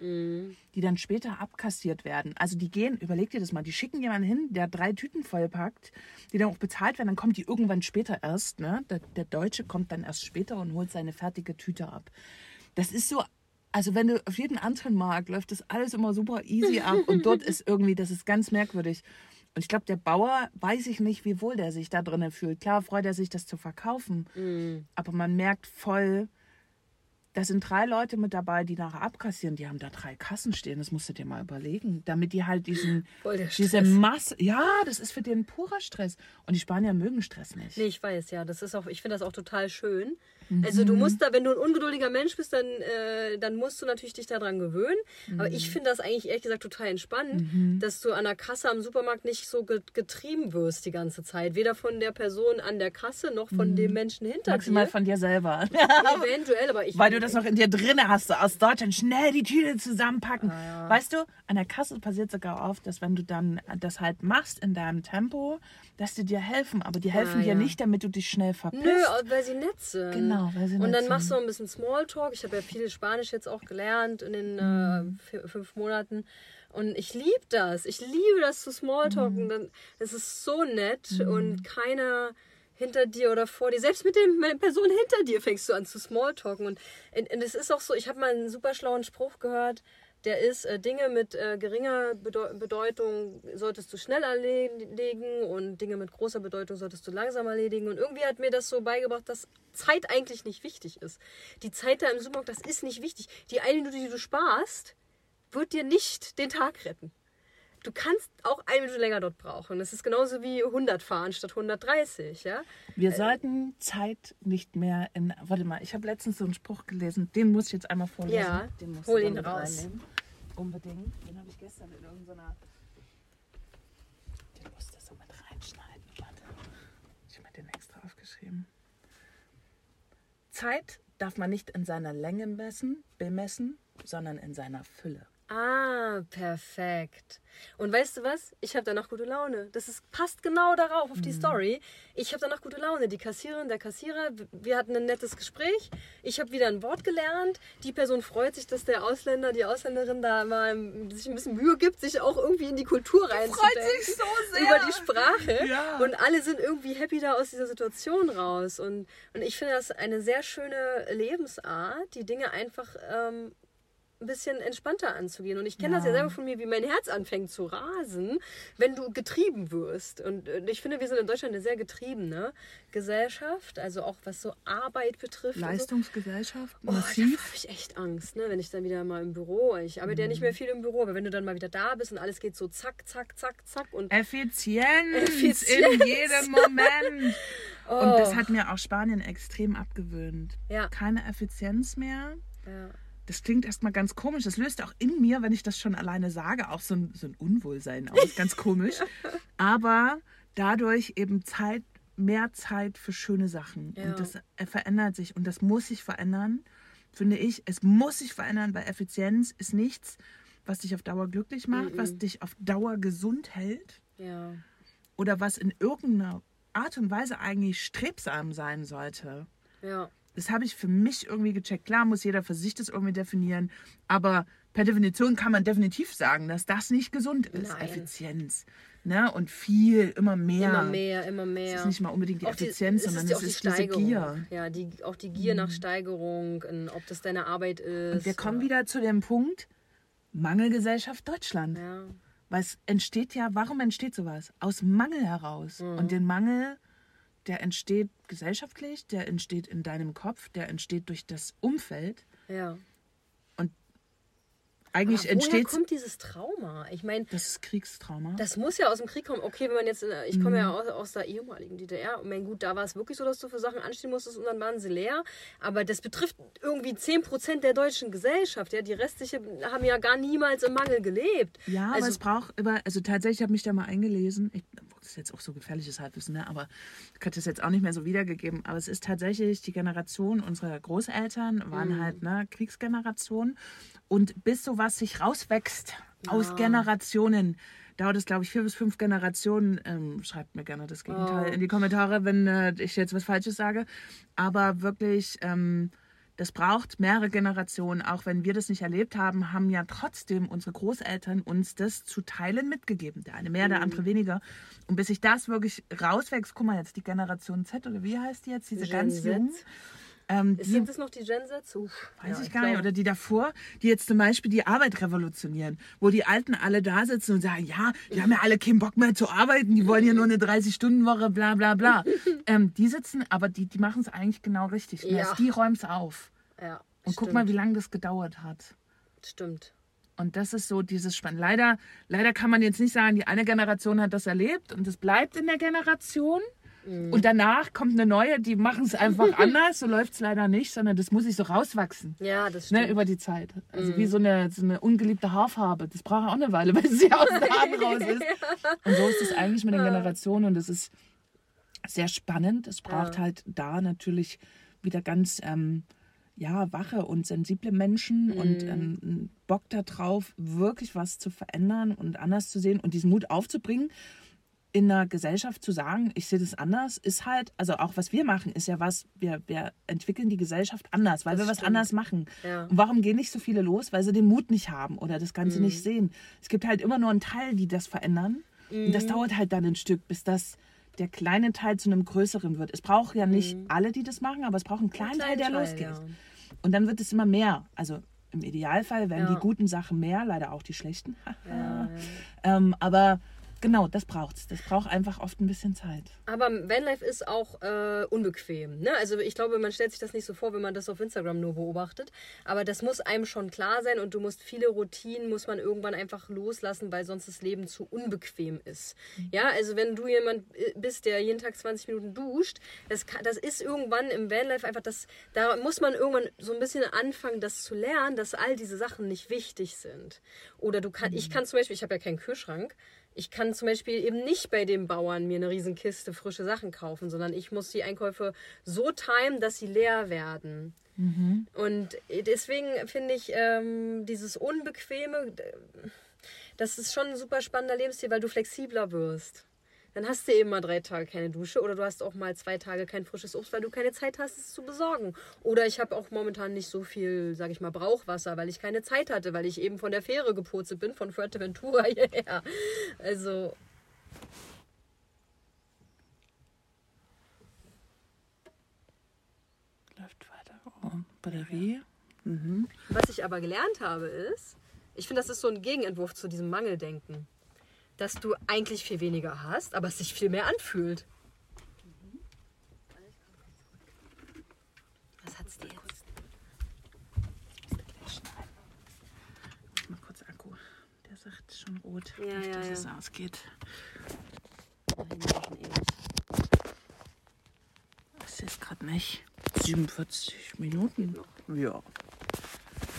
Speaker 1: die dann später abkassiert werden. Also die gehen, überleg dir das mal, die schicken jemanden hin, der drei Tüten vollpackt, die dann auch bezahlt werden, dann kommt die irgendwann später erst, ne? Der, der Deutsche kommt dann erst später und holt seine fertige Tüte ab. Das ist so, also wenn du auf jeden anderen Markt läuft das alles immer super easy ab und dort (laughs) ist irgendwie, das ist ganz merkwürdig. Und ich glaube, der Bauer weiß ich nicht, wie wohl der sich da drinnen fühlt. Klar freut er sich, das zu verkaufen. Aber man merkt voll, da sind drei Leute mit dabei, die nachher abkassieren. Die haben da drei Kassen stehen. Das musst du dir mal überlegen. Damit die halt diesen, diese. Masse. Ja, das ist für den purer Stress. Und die Spanier mögen Stress nicht.
Speaker 2: Nee, ich weiß, ja. Das ist auch, ich finde das auch total schön. Also du musst da, wenn du ein ungeduldiger Mensch bist, dann, äh, dann musst du natürlich dich daran gewöhnen. Aber ich finde das eigentlich ehrlich gesagt total entspannend, dass du an der Kasse am Supermarkt nicht so ge- getrieben wirst die ganze Zeit. Weder von der Person an der Kasse noch von dem Menschen hinter
Speaker 1: Maximal
Speaker 2: dir.
Speaker 1: von dir selber. (laughs)
Speaker 2: Eventuell, aber ich.
Speaker 1: Weil du das noch in dir drinne hast, so aus Deutschland schnell die Tüte zusammenpacken.
Speaker 2: Ah,
Speaker 1: Weißt du, an der Kasse passiert sogar oft, dass wenn du dann das halt machst in deinem Tempo, dass die dir helfen. Aber die helfen
Speaker 2: Ah,
Speaker 1: dir
Speaker 2: ja.
Speaker 1: nicht, damit du dich schnell verpisst.
Speaker 2: Nö, weil sie nett sind.
Speaker 1: Genau, weil sie
Speaker 2: Und
Speaker 1: nett
Speaker 2: dann
Speaker 1: sind.
Speaker 2: machst du ein bisschen Smalltalk. Ich habe ja viel Spanisch jetzt auch gelernt in den äh,
Speaker 1: Mhm.
Speaker 2: vier- fünf Monaten. Und ich liebe das. Ich liebe das zu Smalltalken.
Speaker 1: Mhm.
Speaker 2: Dann- Das ist so nett und keiner hinter dir oder vor dir. Selbst mit, dem, mit der Person hinter dir fängst du an zu Smalltalken. Und, es ist auch so, ich habe mal einen super schlauen Spruch gehört, der ist, äh, Dinge mit äh, geringer Bedeu Bedeutung solltest du schnell erledigen und Dinge mit großer Bedeutung solltest du langsam erledigen. Und irgendwie hat mir das so beigebracht, dass Zeit eigentlich nicht wichtig ist. Die Zeit da im Supermarkt, das ist nicht wichtig. Die eine Minute, die du sparst, wird dir nicht den Tag retten. Du kannst auch eine Minute länger dort brauchen. Das ist genauso wie 100 fahren statt 130, ja?
Speaker 1: Wir sollten Zeit nicht mehr in. Warte mal, ich habe letztens so einen Spruch gelesen, den muss ich jetzt einmal vorlesen.
Speaker 2: Ja,
Speaker 1: den
Speaker 2: hol ihn raus.
Speaker 1: reinnehmen. Unbedingt. Den habe ich gestern in irgendeiner. Den musst du so mit reinschneiden. Warte. Ich habe mir den extra aufgeschrieben. Zeit darf man nicht in seiner Länge messen, bemessen, sondern in seiner Fülle.
Speaker 2: Ah, perfekt. Und weißt du was? Ich habe danach gute Laune. Das ist, passt genau darauf, auf die Story. Ich habe danach gute Laune. Die Kassiererin, der Kassierer, wir hatten ein nettes Gespräch. Ich habe wieder ein Wort gelernt. Die Person freut sich, dass der Ausländer, die Ausländerin da mal sich ein bisschen Mühe gibt, sich auch irgendwie in die Kultur reinzudenken.
Speaker 1: so sehr.
Speaker 2: Über die Sprache.
Speaker 1: Ja.
Speaker 2: Und alle sind irgendwie happy da aus dieser Situation raus. Und, und ich finde das eine sehr schöne Lebensart, die Dinge einfach ähm, ein bisschen entspannter anzugehen. Und ich kenne ja. das ja selber von mir, wie mein Herz anfängt zu rasen, wenn du getrieben wirst. Und äh, ich finde, wir sind in Deutschland eine sehr getriebene Gesellschaft, also auch was so Arbeit betrifft.
Speaker 1: Leistungsgesellschaft,
Speaker 2: so. massiv. Oh, da habe ich echt Angst, ne? wenn ich dann wieder mal im Büro, ich arbeite mhm. ja nicht mehr viel im Büro, aber wenn du dann mal wieder da bist und alles geht so zack, zack, zack, zack. Und
Speaker 1: Effizienz, Effizienz. in jedem Moment. (laughs) Oh. Und das hat mir auch Spanien extrem abgewöhnt. Ja. Keine Effizienz mehr. Ja das klingt erstmal ganz komisch. Das löst auch in mir, wenn ich das schon alleine sage, auch so ein, so ein Unwohlsein aus. Ganz komisch. (laughs) Aber dadurch eben Zeit, mehr Zeit für schöne Sachen. Ja. Und das verändert sich. Und das muss sich verändern, finde ich. Es muss sich verändern, weil Effizienz ist nichts, was dich auf Dauer glücklich macht, mhm. was dich auf Dauer gesund hält. Ja. Oder was in irgendeiner Art und Weise eigentlich strebsam sein sollte. Ja. Das habe ich für mich irgendwie gecheckt. Klar muss jeder für sich das irgendwie definieren, aber per Definition kann man definitiv sagen, dass das nicht gesund ist. Nein. Effizienz. Ne? Und viel, immer mehr.
Speaker 2: Immer mehr, immer mehr.
Speaker 1: Es ist nicht mal unbedingt die auch Effizienz, die, sondern es ist, die diese Gier.
Speaker 2: Ja, die, auch die Gier mhm. nach Steigerung, ob das deine Arbeit ist.
Speaker 1: Und wir kommen wieder zu dem Punkt, Mangelgesellschaft Deutschland. Ja. Weil es entsteht ja, warum entsteht sowas? Aus Mangel heraus. Mhm. Und den Mangel der entsteht gesellschaftlich, der entsteht in deinem Kopf, der entsteht durch das Umfeld. Ja. Und eigentlich Aber entsteht.
Speaker 2: Woher kommt dieses Trauma? Ich meine.
Speaker 1: Das ist Kriegstrauma.
Speaker 2: Das muss ja aus dem Krieg kommen. Okay, wenn man jetzt. Ich komme mhm. ja aus, aus, der ehemaligen DDR. Und mein gut, da war es wirklich so, dass du für Sachen anstehen musstest und dann waren sie leer. Aber das betrifft irgendwie 10% der deutschen Gesellschaft. Ja? Die restliche haben ja gar niemals im Mangel gelebt.
Speaker 1: Ja, also, aber es braucht. Also tatsächlich habe ich mich da mal eingelesen. Ich das ist jetzt auch so gefährliches Halbwissen, ne? aber ich hatte es jetzt auch nicht mehr so wiedergegeben. Aber es ist tatsächlich die Generation unserer Großeltern, waren mhm. halt ne, Kriegsgeneration. Und bis sowas sich rauswächst ja. aus Generationen, dauert es, glaube ich, vier bis fünf Generationen. Ähm, schreibt mir gerne das Gegenteil oh. in die Kommentare, wenn äh, ich jetzt was Falsches sage. Aber wirklich. Ähm, das braucht mehrere Generationen. Auch wenn wir das nicht erlebt haben, haben ja trotzdem unsere Großeltern uns das zu Teilen mitgegeben. Der eine mehr, mhm. der andere weniger. Und bis sich das wirklich rauswächst, guck mal jetzt, die Generation Z oder wie heißt die jetzt, diese Gen ganz jungen.
Speaker 2: Ähm, die, Sind das noch die Gen Z?
Speaker 1: Uff, weiß ja, ich gar nicht. Oder die davor, die jetzt zum Beispiel die Arbeit revolutionieren, wo die Alten alle da sitzen und sagen, ja, die haben ja alle keinen Bock mehr zu arbeiten, die wollen ja nur eine 30-Stunden-Woche, bla bla bla. (laughs) ähm, die sitzen, aber die, die machen es eigentlich genau richtig. Ja. Die räumen es auf. Ja, und stimmt. guck mal, wie lange das gedauert hat.
Speaker 2: Stimmt.
Speaker 1: Und das ist so dieses Spannende. Leider, leider kann man jetzt nicht sagen, die eine Generation hat das erlebt und es bleibt in der Generation. Mhm. Und danach kommt eine neue, die machen es einfach (laughs) anders. So läuft es leider nicht, sondern das muss sich so rauswachsen.
Speaker 2: Ja, das ne,
Speaker 1: stimmt. Ne, über die Zeit. Also mhm. wie so eine, so eine ungeliebte Haarfarbe. Das braucht auch eine Weile, (laughs) bis sie aus den Haaren (laughs) raus ist. Und so ist es eigentlich mit den Generationen. Und das ist sehr spannend. Es braucht ja. halt da natürlich wieder ganz ähm, ja, wache und sensible Menschen mhm. und ähm, Bock darauf, wirklich was zu verändern und anders zu sehen und diesen Mut aufzubringen in einer Gesellschaft zu sagen, ich sehe das anders, ist halt, also auch was wir machen, ist ja was, wir, wir entwickeln die Gesellschaft anders, weil das wir stimmt. was anders machen. Ja. Und warum gehen nicht so viele los? Weil sie den Mut nicht haben oder das Ganze mhm. nicht sehen. Es gibt halt immer nur einen Teil, die das verändern. Mhm. Und das mhm. dauert halt dann ein Stück, bis das der kleine Teil zu einem größeren wird. Es braucht ja nicht mhm. alle, die das machen, aber es braucht einen kleinen, Teil, der Teil, losgeht. Ja. Und dann wird es immer mehr. Also im Idealfall werden ja. die guten Sachen mehr, leider auch die schlechten. (laughs) ähm, aber Genau, das braucht's. Das braucht einfach oft ein bisschen Zeit.
Speaker 2: Aber Vanlife ist auch äh, unbequem. Ne? Also ich glaube, man stellt sich das nicht so vor, wenn man das auf Instagram nur beobachtet. Aber das muss einem schon klar sein und du musst viele Routinen muss man irgendwann einfach loslassen, weil sonst das Leben zu unbequem ist. Mhm. Ja, also wenn du jemand äh, bist, der jeden Tag 20 Minuten duscht, das, kann, das ist irgendwann im Vanlife einfach das, da muss man irgendwann so ein bisschen anfangen, das zu lernen, dass all diese Sachen nicht wichtig sind. Oder du kann, mhm. ich kann zum Beispiel, ich habe ja keinen Kühlschrank, ich kann zum Beispiel eben nicht bei dem Bauern mir eine riesen Kiste frische Sachen kaufen, sondern ich muss die Einkäufe so timen, dass sie leer werden. Mhm. Und deswegen finde ich ähm, dieses Unbequeme, das ist schon ein super spannender Lebensstil, weil du flexibler wirst dann hast du eben mal drei Tage keine Dusche oder du hast auch mal zwei Tage kein frisches Obst, weil du keine Zeit hast, es zu besorgen. Oder ich habe auch momentan nicht so viel, sage ich mal, Brauchwasser, weil ich keine Zeit hatte, weil ich eben von der Fähre gepurzelt bin, von Fuerteventura (laughs) hierher. Also.
Speaker 1: Läuft weiter. Oh, Batterie. Mhm.
Speaker 2: Was ich aber gelernt habe ist, ich finde, das ist so ein Gegenentwurf zu diesem Mangeldenken, dass du eigentlich viel weniger hast, aber es sich viel mehr anfühlt. Was hat's dir jetzt?
Speaker 1: Mal kurz Akku. Der sagt schon rot,
Speaker 2: Ja,
Speaker 1: nicht,
Speaker 2: ja,
Speaker 1: dass
Speaker 2: ja.
Speaker 1: es ausgeht. Sehe es gerade nicht. 47 Minuten. Ja.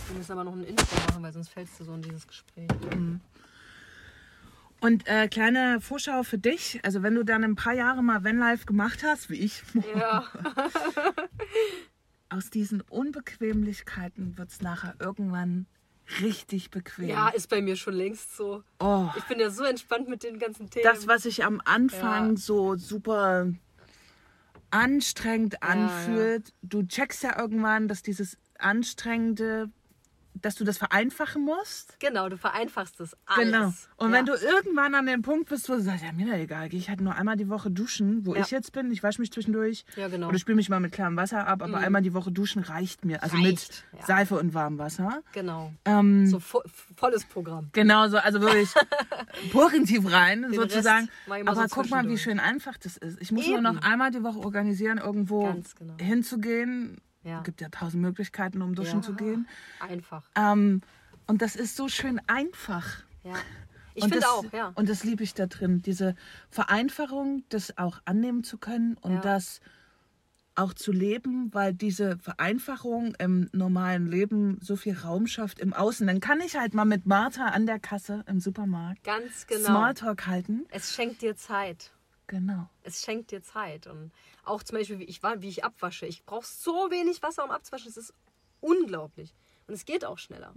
Speaker 2: Wir müssen aber noch ein Intro machen, weil sonst fällst du so in dieses Gespräch.
Speaker 1: Und äh, kleine Vorschau für dich. Also wenn du dann ein paar Jahre mal Vanlife gemacht hast, wie ich, (laughs)
Speaker 2: Ja,
Speaker 1: aus diesen Unbequemlichkeiten wird es nachher irgendwann richtig bequem.
Speaker 2: ja, ist bei mir schon längst so.
Speaker 1: oh,
Speaker 2: Ich bin ja so entspannt mit den ganzen Themen.
Speaker 1: das, was sich am Anfang
Speaker 2: Ja.
Speaker 1: so super anstrengend
Speaker 2: ja.
Speaker 1: anfühlt, du checkst ja irgendwann, dass dieses Anstrengende, dass du das vereinfachen musst.
Speaker 2: genau, du vereinfachst das alles.
Speaker 1: Genau. Und
Speaker 2: ja.
Speaker 1: wenn du irgendwann an dem Punkt bist, wo du sagst, ja, mir doch egal, gehe ich halt nur einmal die Woche duschen, wo
Speaker 2: Ja.
Speaker 1: ich jetzt bin, ich wasche mich zwischendurch
Speaker 2: Ja, genau.
Speaker 1: oder spüle mich mal mit klarem Wasser ab, aber einmal die Woche duschen reicht mir. Also
Speaker 2: Reicht,
Speaker 1: mit. Seife und warmem Wasser.
Speaker 2: Genau.
Speaker 1: Ähm,
Speaker 2: So vo volles Programm.
Speaker 1: Genau so, also wirklich (laughs) purentief rein, sozusagen.
Speaker 2: Mach ich mal so
Speaker 1: Aber guck mal, wie schön einfach das ist. Ich muss nur
Speaker 2: Eben.
Speaker 1: noch einmal die Woche organisieren, irgendwo
Speaker 2: genau.
Speaker 1: hinzugehen.
Speaker 2: Ja.
Speaker 1: gibt ja tausend Möglichkeiten, um duschen
Speaker 2: Ja.
Speaker 1: zu gehen.
Speaker 2: Einfach.
Speaker 1: Ähm, und das ist so schön einfach.
Speaker 2: Ja. Ich finde auch, ja.
Speaker 1: Und das liebe ich da drin. Diese Vereinfachung, das auch annehmen zu können und
Speaker 2: Ja.
Speaker 1: das auch zu leben, weil diese Vereinfachung im normalen Leben so viel Raum schafft im Außen. Dann kann ich halt mal mit Martha an der Kasse im Supermarkt
Speaker 2: Ganz genau.
Speaker 1: Smalltalk halten.
Speaker 2: Es schenkt dir Zeit.
Speaker 1: Genau.
Speaker 2: Es schenkt dir Zeit. Und auch zum Beispiel, wie ich, wie ich abwasche. Ich brauche so wenig Wasser, um abzuwaschen. Es ist unglaublich. Und es geht auch schneller.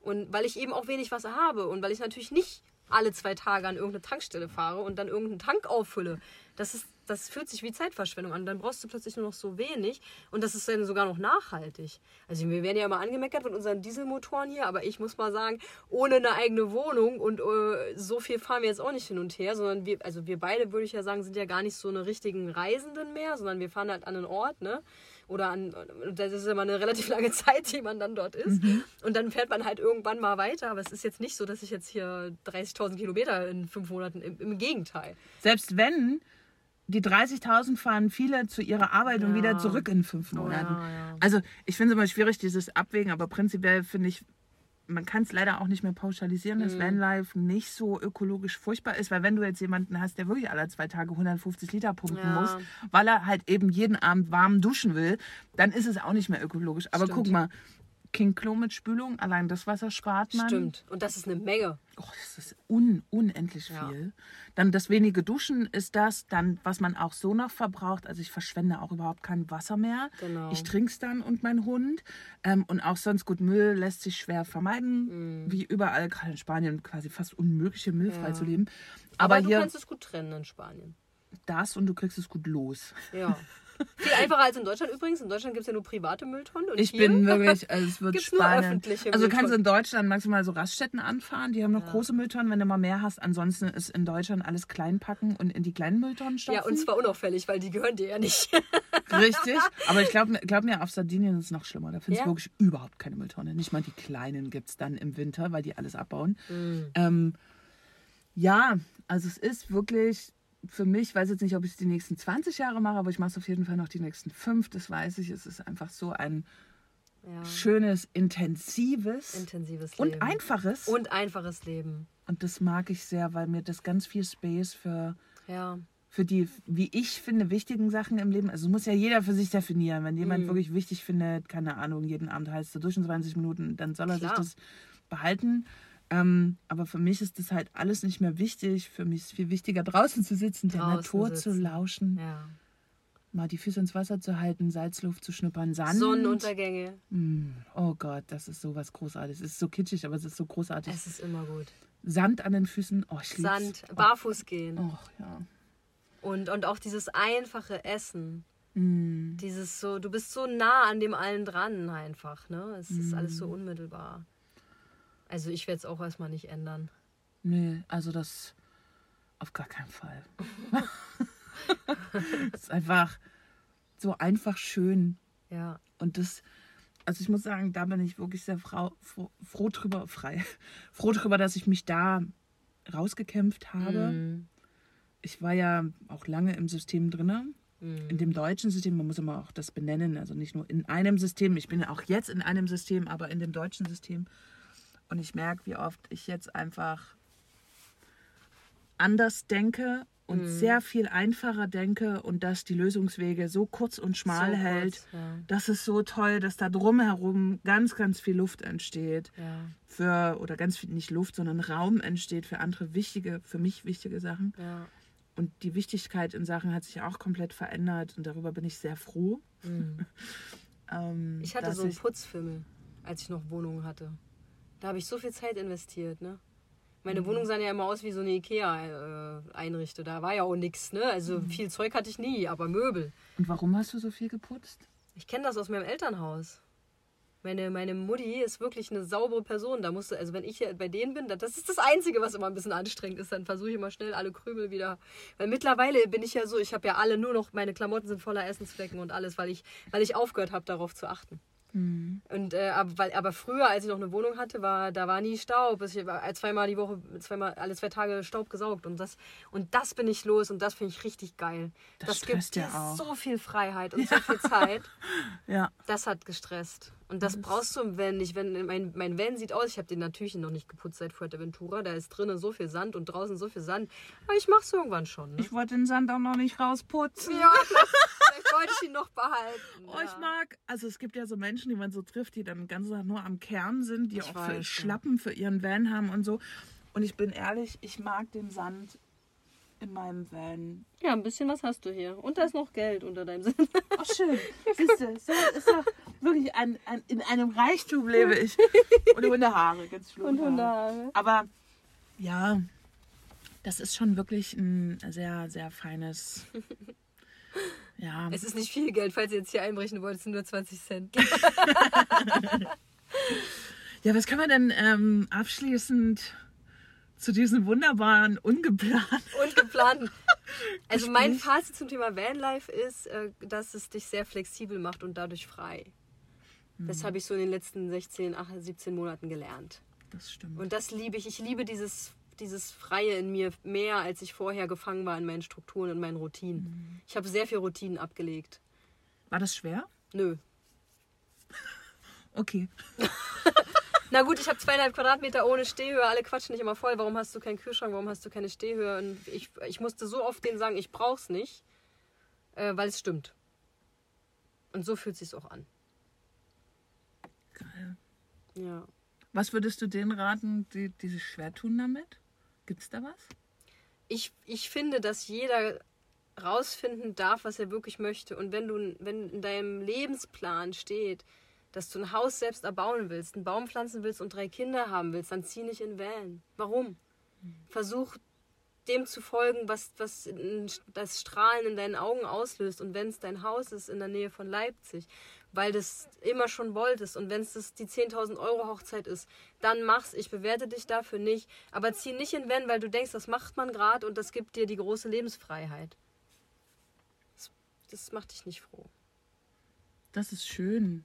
Speaker 2: Und weil ich eben auch wenig Wasser habe und weil ich natürlich nicht alle zwei Tage an irgendeine Tankstelle fahre und dann irgendeinen Tank auffülle. Das, ist, das fühlt sich wie Zeitverschwendung an. Dann brauchst du plötzlich nur noch so wenig und das ist dann sogar noch nachhaltig. Also wir werden ja immer angemeckert mit unseren Dieselmotoren hier, aber ich muss mal sagen, ohne eine eigene Wohnung und äh, so viel fahren wir jetzt auch nicht hin und her, sondern wir, also wir beide würde ich ja sagen, sind ja gar nicht so eine richtigen Reisenden mehr, sondern wir fahren halt an einen Ort, ne? Oder an, das ist immer eine relativ lange (laughs) Zeit, die man dann dort ist. Und dann fährt man halt irgendwann mal weiter. Aber es ist jetzt nicht so, dass ich jetzt hier 30.000 Kilometer in fünf Monaten, im, im Gegenteil.
Speaker 1: Selbst wenn die 30.000 fahren viele zu ihrer Arbeit und
Speaker 2: Ja.
Speaker 1: wieder zurück in fünf Monaten.
Speaker 2: ja, ja.
Speaker 1: Also ich finde es immer schwierig, dieses Abwägen, aber prinzipiell finde ich, man kann es leider auch nicht mehr pauschalisieren,
Speaker 2: Mhm.
Speaker 1: dass Vanlife nicht so ökologisch furchtbar ist, weil wenn du jetzt jemanden hast, der wirklich alle zwei Tage 150 Liter pumpen muss, weil er halt eben jeden Abend warm duschen will, dann ist es auch nicht mehr ökologisch. Aber
Speaker 2: Stimmt.
Speaker 1: guck mal, King Klo mit Spülung, allein das Wasser spart man.
Speaker 2: Stimmt. Und das ist eine Menge.
Speaker 1: Oh, das ist un unendlich
Speaker 2: Ja.
Speaker 1: viel. Dann das wenige Duschen ist das, dann was man auch so noch verbraucht. Also ich verschwende auch überhaupt kein Wasser mehr.
Speaker 2: Genau.
Speaker 1: Ich trinke es dann und mein Hund. Ähm, und auch sonst gut, Müll lässt sich schwer vermeiden. Wie überall, gerade in Spanien, quasi fast unmöglich, hier müllfrei
Speaker 2: Mhm. Ja.
Speaker 1: zu leben.
Speaker 2: Aber,
Speaker 1: Aber,
Speaker 2: du
Speaker 1: hier
Speaker 2: kannst es gut trennen in Spanien.
Speaker 1: das und du kriegst es gut los.
Speaker 2: Ja. (laughs) Viel einfacher als in Deutschland übrigens. In Deutschland gibt es ja nur private Mülltonnen. Und
Speaker 1: Ich
Speaker 2: hier,
Speaker 1: bin wirklich, also es (laughs) wird
Speaker 2: öffentliche
Speaker 1: also du kannst in Deutschland maximal so Raststätten anfahren, die haben noch große Mülltonnen, wenn du mal mehr hast. Ansonsten ist in Deutschland alles klein packen und in die kleinen Mülltonnen stopfen.
Speaker 2: Ja, und zwar unauffällig, weil die gehören dir ja nicht. (laughs)
Speaker 1: Richtig. Aber ich glaube glaub mir, auf Sardinien ist es noch schlimmer. Da findest
Speaker 2: Ja?
Speaker 1: du wirklich überhaupt keine Mülltonne. Nicht mal die kleinen gibt es dann im Winter, weil die alles abbauen.
Speaker 2: Mhm.
Speaker 1: Ähm, ja, also es ist wirklich für mich, ich weiß jetzt nicht, ob ich es die nächsten 20 Jahre mache, aber ich mache es auf jeden Fall noch die nächsten fünf. Das weiß ich. Es ist einfach so ein
Speaker 2: Ja.
Speaker 1: schönes, intensives
Speaker 2: Intensives
Speaker 1: und einfaches.
Speaker 2: Und einfaches Leben.
Speaker 1: Und das mag ich sehr, weil mir das ganz viel Space für
Speaker 2: Ja.
Speaker 1: für die, wie ich finde, wichtigen Sachen im Leben. Also muss ja jeder für sich definieren. Wenn
Speaker 2: Mhm.
Speaker 1: jemand wirklich wichtig findet, keine Ahnung, jeden Abend heißt es durch 20 Minuten, dann soll er
Speaker 2: Klar.
Speaker 1: sich das behalten. Ähm, aber für mich ist das halt alles nicht mehr wichtig. Für mich ist viel wichtiger, draußen zu sitzen, der
Speaker 2: Draußen
Speaker 1: Natur zu
Speaker 2: sitzen.
Speaker 1: lauschen,
Speaker 2: ja.
Speaker 1: mal die Füße ins Wasser zu halten, Salzluft zu schnuppern, Sand.
Speaker 2: Sonnenuntergänge.
Speaker 1: Mm, oh Gott, das ist sowas Großartiges. Es ist so kitschig, aber es ist so großartig.
Speaker 2: Es ist immer gut.
Speaker 1: Sand an den Füßen, oh, ich.
Speaker 2: Sand, barfuß gehen.
Speaker 1: Oh, ja.
Speaker 2: Und, und auch dieses einfache Essen.
Speaker 1: Mm.
Speaker 2: Dieses so, du bist so nah an dem allen dran einfach, ne? Es ist alles so unmittelbar. Also ich werde es auch erstmal nicht ändern.
Speaker 1: Nee, also das auf gar keinen Fall. (laughs) es ist einfach so einfach schön.
Speaker 2: Ja.
Speaker 1: Und das, also ich muss sagen, da bin ich wirklich sehr frau, froh, froh drüber, frei, (laughs) froh drüber, dass ich mich da rausgekämpft habe.
Speaker 2: Mhm.
Speaker 1: Ich war ja auch lange im System drinne,
Speaker 2: Mhm.
Speaker 1: in dem deutschen System. Man muss immer auch das benennen, also nicht nur in einem System. Ich bin ja auch jetzt in einem System, aber in dem deutschen System. Und ich merke, wie oft ich jetzt einfach anders denke und
Speaker 2: Mhm.
Speaker 1: sehr viel einfacher denke und dass die Lösungswege so kurz und schmal
Speaker 2: So
Speaker 1: hält.
Speaker 2: kurz, ja.
Speaker 1: Das ist so toll, dass da drumherum ganz, ganz viel Luft entsteht
Speaker 2: Ja,
Speaker 1: für, oder ganz viel, nicht Luft, sondern Raum entsteht für andere wichtige, für mich wichtige Sachen.
Speaker 2: ja.
Speaker 1: Und die Wichtigkeit in Sachen hat sich auch komplett verändert und darüber bin ich sehr froh.
Speaker 2: Mhm. (laughs)
Speaker 1: Ähm,
Speaker 2: Ich hatte so einen Putzfimmel, als ich noch Wohnungen hatte. Da habe ich so viel Zeit investiert, ne? Meine
Speaker 1: Mhm.
Speaker 2: Wohnungen sahen ja immer aus wie so eine Ikea-Einrichte. da war ja auch nichts, ne? Also
Speaker 1: Mhm.
Speaker 2: viel Zeug hatte ich nie, aber Möbel.
Speaker 1: Und warum hast du so viel geputzt?
Speaker 2: Ich kenne das aus meinem Elternhaus. Meine, meine Mutti ist wirklich eine saubere Person. Da musste, also wenn ich hier bei denen bin, das ist das Einzige, was immer ein bisschen anstrengend ist. Dann versuche ich immer schnell alle Krümel wieder. Weil mittlerweile bin ich ja so, ich habe ja alle nur noch, meine Klamotten sind voller Essensflecken und alles, weil ich, weil ich aufgehört habe, darauf zu achten. Und äh, aber, weil, aber früher, als ich noch eine Wohnung hatte, war da war nie Staub. Ich war zweimal die Woche, zweimal alle zwei Tage Staub gesaugt und das und das bin ich los und das finde ich richtig geil.
Speaker 1: Das
Speaker 2: Das, gibt dir
Speaker 1: ja auch.
Speaker 2: so viel Freiheit und (laughs) so viel Zeit.
Speaker 1: Ja.
Speaker 2: Das hat gestresst. Und das brauchst du im Van nicht. Wenn, mein, mein Van sieht aus, ich habe den natürlich noch nicht geputzt seit Fuerteventura. Da ist drinnen so viel Sand und draußen so viel Sand. Aber ich mach's irgendwann schon. Ne?
Speaker 1: Ich wollte den Sand auch noch nicht rausputzen.
Speaker 2: ja, wollte ich ihn noch behalten.
Speaker 1: Oh, ich mag, also es gibt ja so Menschen, die man so trifft, die dann den ganzen Tag nur am Kern sind, die
Speaker 2: Ich
Speaker 1: auch für
Speaker 2: ja.
Speaker 1: Schlappen für ihren Van haben und so. Und ich bin ehrlich, ich mag den Sand in meinem Van.
Speaker 2: Ja, ein bisschen was hast du hier. Und da ist noch Geld unter deinem Sinn.
Speaker 1: Oh, schön. Siehst du, so ist doch wirklich ein, ein, in einem Reichtum lebe ich. Und Hundehaare, ganz viele
Speaker 2: Und.
Speaker 1: Hundehaare. Aber ja, das ist schon wirklich ein sehr, sehr feines. (laughs) Ja,
Speaker 2: Es ist nicht viel Geld, falls ihr jetzt hier einbrechen wollt, es sind nur 20 Cent. (laughs) (laughs)
Speaker 1: ja was kann man denn ähm, abschließend zu diesem wunderbaren, ungeplanten. (laughs)
Speaker 2: Und geplant. Also mein. Fazit zum Thema Vanlife ist, äh, dass es dich sehr flexibel macht und dadurch frei. Das habe ich so in den letzten 16, 18, 17 Monaten gelernt.
Speaker 1: Das stimmt.
Speaker 2: Und das liebe ich. Ich liebe dieses, dieses Freie in mir mehr, als ich vorher gefangen war in meinen Strukturen und meinen Routinen. Ich habe sehr viel Routinen abgelegt.
Speaker 1: War das schwer?
Speaker 2: Nö. (laughs)
Speaker 1: Okay. (laughs)
Speaker 2: Na gut, ich habe zweieinhalb Quadratmeter ohne Stehhöhe. Alle quatschen nicht immer voll. Warum hast du keinen Kühlschrank? Warum hast du keine Stehhöhe? Und ich, ich musste so oft denen sagen, ich brauch's nicht, äh, weil es stimmt. Und so fühlt sich's auch an.
Speaker 1: Geil.
Speaker 2: Ja.
Speaker 1: Was würdest du denen raten, die, die sich schwer tun damit? Gibt's da was?
Speaker 2: ich, ich finde, dass jeder rausfinden darf, was er wirklich möchte. Und wenn du, wenn in deinem Lebensplan steht, dass du ein Haus selbst erbauen willst, einen Baum pflanzen willst und drei Kinder haben willst, dann zieh nicht in Van. Warum? Versuch dem zu folgen, was, was das Strahlen in deinen Augen auslöst. Und wenn es dein Haus ist in der Nähe von Leipzig, weil du es immer schon wolltest und wenn es die 10.000 Euro Hochzeit ist, dann mach's. Ich bewerte dich dafür nicht. Aber zieh nicht in Van, weil du denkst, das macht man gerade und das gibt dir die große Lebensfreiheit. Das, das macht dich nicht froh.
Speaker 1: Das ist schön.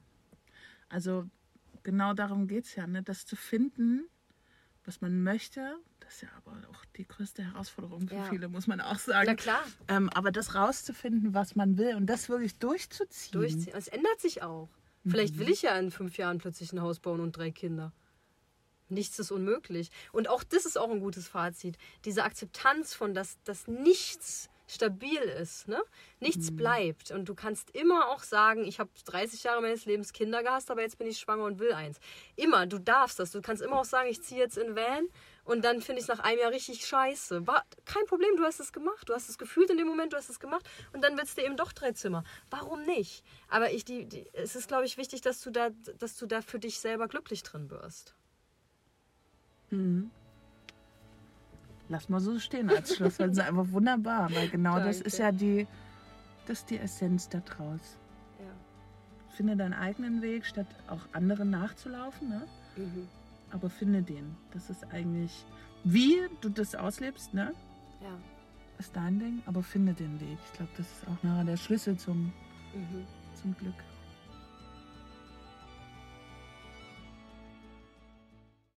Speaker 1: Also genau darum geht es ja, ne? das zu finden, was man möchte. Das ist ja aber auch die größte Herausforderung für
Speaker 2: Ja.
Speaker 1: viele, muss man auch
Speaker 2: Na
Speaker 1: sagen.
Speaker 2: klar,
Speaker 1: Ähm, aber das rauszufinden, was man will und das wirklich durchzuziehen.
Speaker 2: durchziehen. Es ändert sich auch. Vielleicht will ich ja in fünf Jahren plötzlich ein Haus bauen und drei Kinder. Nichts ist unmöglich. Und auch das ist auch ein gutes Fazit. Diese Akzeptanz von, dass, dass nichts stabil ist, ne? Nichts bleibt. Und du kannst immer auch sagen, ich habe 30 Jahre meines Lebens Kinder gehasst, aber jetzt bin ich schwanger und will eins. Immer, du darfst das. Du kannst immer auch sagen, ich ziehe jetzt in Van und dann finde ich es nach einem Jahr richtig scheiße. War kein Problem, du hast es gemacht. Du hast es gefühlt in dem Moment, du hast es gemacht und dann willst du eben doch drei Zimmer. Warum nicht? Aber ich, die, die, es ist, glaube ich, wichtig, dass du, da, dass du da für dich selber glücklich drin wirst.
Speaker 1: Lass mal so stehen als (laughs) Schluss, es ist einfach wunderbar, weil genau das
Speaker 2: Danke.
Speaker 1: ist ja die, das ist die Essenz da draus.
Speaker 2: Ja.
Speaker 1: Finde deinen eigenen Weg, statt auch anderen nachzulaufen, ne?
Speaker 2: Mhm.
Speaker 1: Aber finde den. Das ist eigentlich, wie du das auslebst, ne?
Speaker 2: Ja.
Speaker 1: ist dein Ding, aber finde den Weg. Ich glaube, das ist auch nachher der Schlüssel zum,
Speaker 2: Mhm.
Speaker 1: zum Glück.